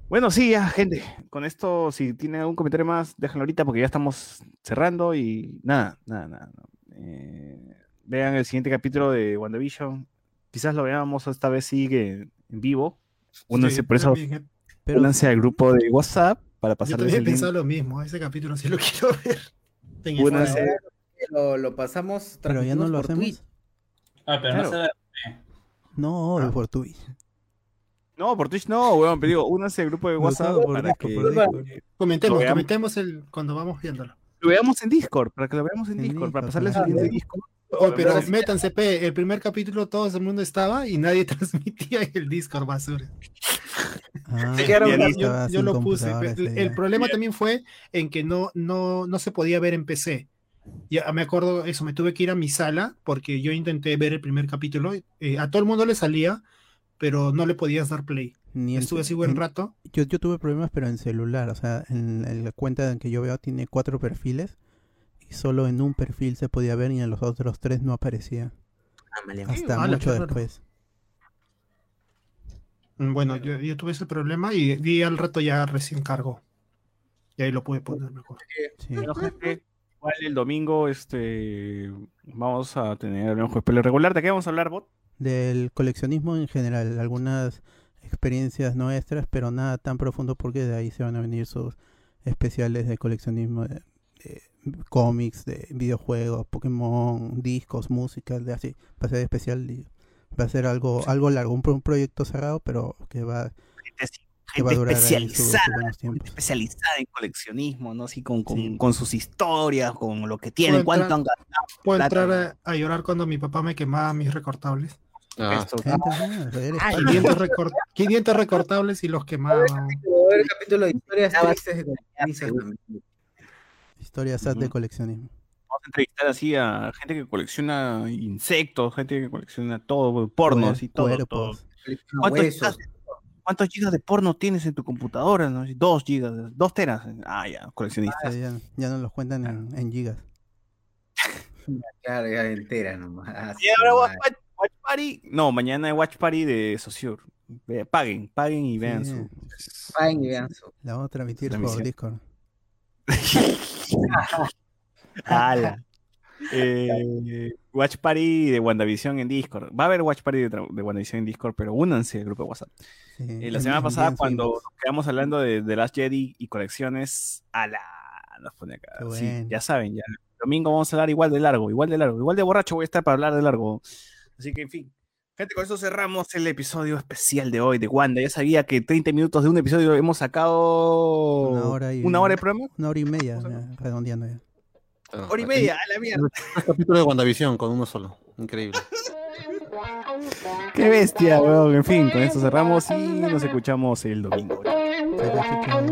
C: Bueno, sí, ya, gente. Con esto, si tienen algún comentario más, déjenlo ahorita porque ya estamos cerrando y nada, nada, nada. no. Eh, vean el siguiente capítulo de WandaVision. Quizás lo veamos esta vez sigue en vivo. Únanse
B: Sí,
C: por eso,
B: también,
D: Pero
C: únanse al grupo de WhatsApp para
B: Yo
C: pasarles
B: también pensado lo mismo. Ese capítulo sí lo quiero ver.
C: Únanse.
H: Lo, lo pasamos
D: pero ya no lo hacemos.
H: Twitch.
E: Ah, pero
C: Claro.
E: no se ve.
D: No,
B: Ah.
D: por Twitch.
C: No, por Twitch no, weón, pero digo, únanse al grupo de WhatsApp
D: por
C: para
D: Discord,
C: que
D: por Discord.
B: Comentemos,
C: veamos.
B: comentemos el, cuando vamos viéndolo.
C: lo veamos en Discord, para que lo veamos en
D: En
C: Discord, para
D: Discord,
C: pasarles
D: claro.
C: el link de Discord.
B: Oh, pero
H: sí.
B: métanse, pe, el primer capítulo todo el mundo estaba y nadie transmitía en el Discord basura.
D: Ah,
B: Yo, yo lo puse. El
D: día.
B: problema también fue en que no, no, no se podía ver en PC. Ya me acuerdo eso, me tuve que ir a mi sala porque yo intenté ver el primer capítulo. eh, a todo el mundo le salía, pero no le podías dar play.
D: Ni
B: Estuve así buen
D: en-
B: rato.
D: Yo, yo tuve problemas, pero en celular. O sea, en, en la cuenta en que yo veo tiene cuatro perfiles. Y solo en un perfil se podía ver y en los otros tres no aparecía.
H: Ah.
D: Hasta mucho después.
B: Mm, Bueno, yo, yo tuve ese problema y, y al rato ya recién cargó. Y ahí lo pude poner mejor.
D: Sí.
C: Bueno, gente, igual el domingo este, vamos a tener un juego regular. ¿De qué vamos a hablar, Bot?
D: Del coleccionismo en general. Algunas experiencias nuestras, pero nada tan profundo porque de ahí se van a venir sus especiales de coleccionismo de, de cómics, de videojuegos, Pokémon, discos, música, de así. Va a ser especial y va a ser algo, algo largo, un, pro- un proyecto cerrado, pero que va, que va a durar
C: especializada,
D: buenos
C: gente
D: tiempos.
C: especializada en coleccionismo, ¿no? Así con, con,
D: Sí.
C: con sus historias, con lo que tienen,
B: Puedo
C: cuánto
B: entrar-
C: han gastado.
B: Puedo
C: plata,
B: entrar a, a llorar cuando mi papá me quemaba mis recortables.
G: Ah,
D: ah, eres
H: Ay,
D: fan.
B: 500, recor- 500 recortables y los
H: ver el capítulo de historias tristes de coleccionistas también.
D: Historia sad de coleccionismo.
C: Vamos a entrevistar así a gente que colecciona insectos, gente que colecciona todo, porno,
D: Cuer-
C: así todo. todo. ¿Cuántos ¿Cuántos gigas de porno tienes en tu computadora? no? Dos gigas, dos teras. Ah, ya, coleccionista.
D: O sea, ya, ya no los cuentan en, en gigas.
H: Claro, ya entera nomás. Ah,
C: ¿Y ahora
H: su
C: Party? No, mañana hay Watch Party de Sociur. Paguen, paguen y vean
D: Sí,
C: su.
H: Paguen y vean su-
D: La vamos a transmitir por. Discord.
C: Ala. Eh, Watch Party de WandaVision en Discord. Va a haber Watch Party de, de WandaVision en Discord, pero únanse al grupo de WhatsApp.
D: Sí,
C: Eh, la semana pasada, cuando nos quedamos hablando de The Last Jedi y colecciones, ala, nos pone acá. Sí, ya saben, ya. Domingo vamos a hablar igual de largo, igual de largo, igual de borracho voy a estar para hablar de largo. Así que, en fin. Gente, con eso cerramos el episodio especial de hoy de Wanda. Ya sabía que 30 minutos de un episodio hemos sacado
D: Una hora y-
C: una hora de programa.
D: Una hora y media, ya, redondeando ya.
G: ah,
C: Hora y media, a la mierda.
G: Un capítulo de WandaVision con uno solo. Increíble.
C: Qué bestia, weón. En fin, con esto cerramos y nos escuchamos el domingo.
D: Chao,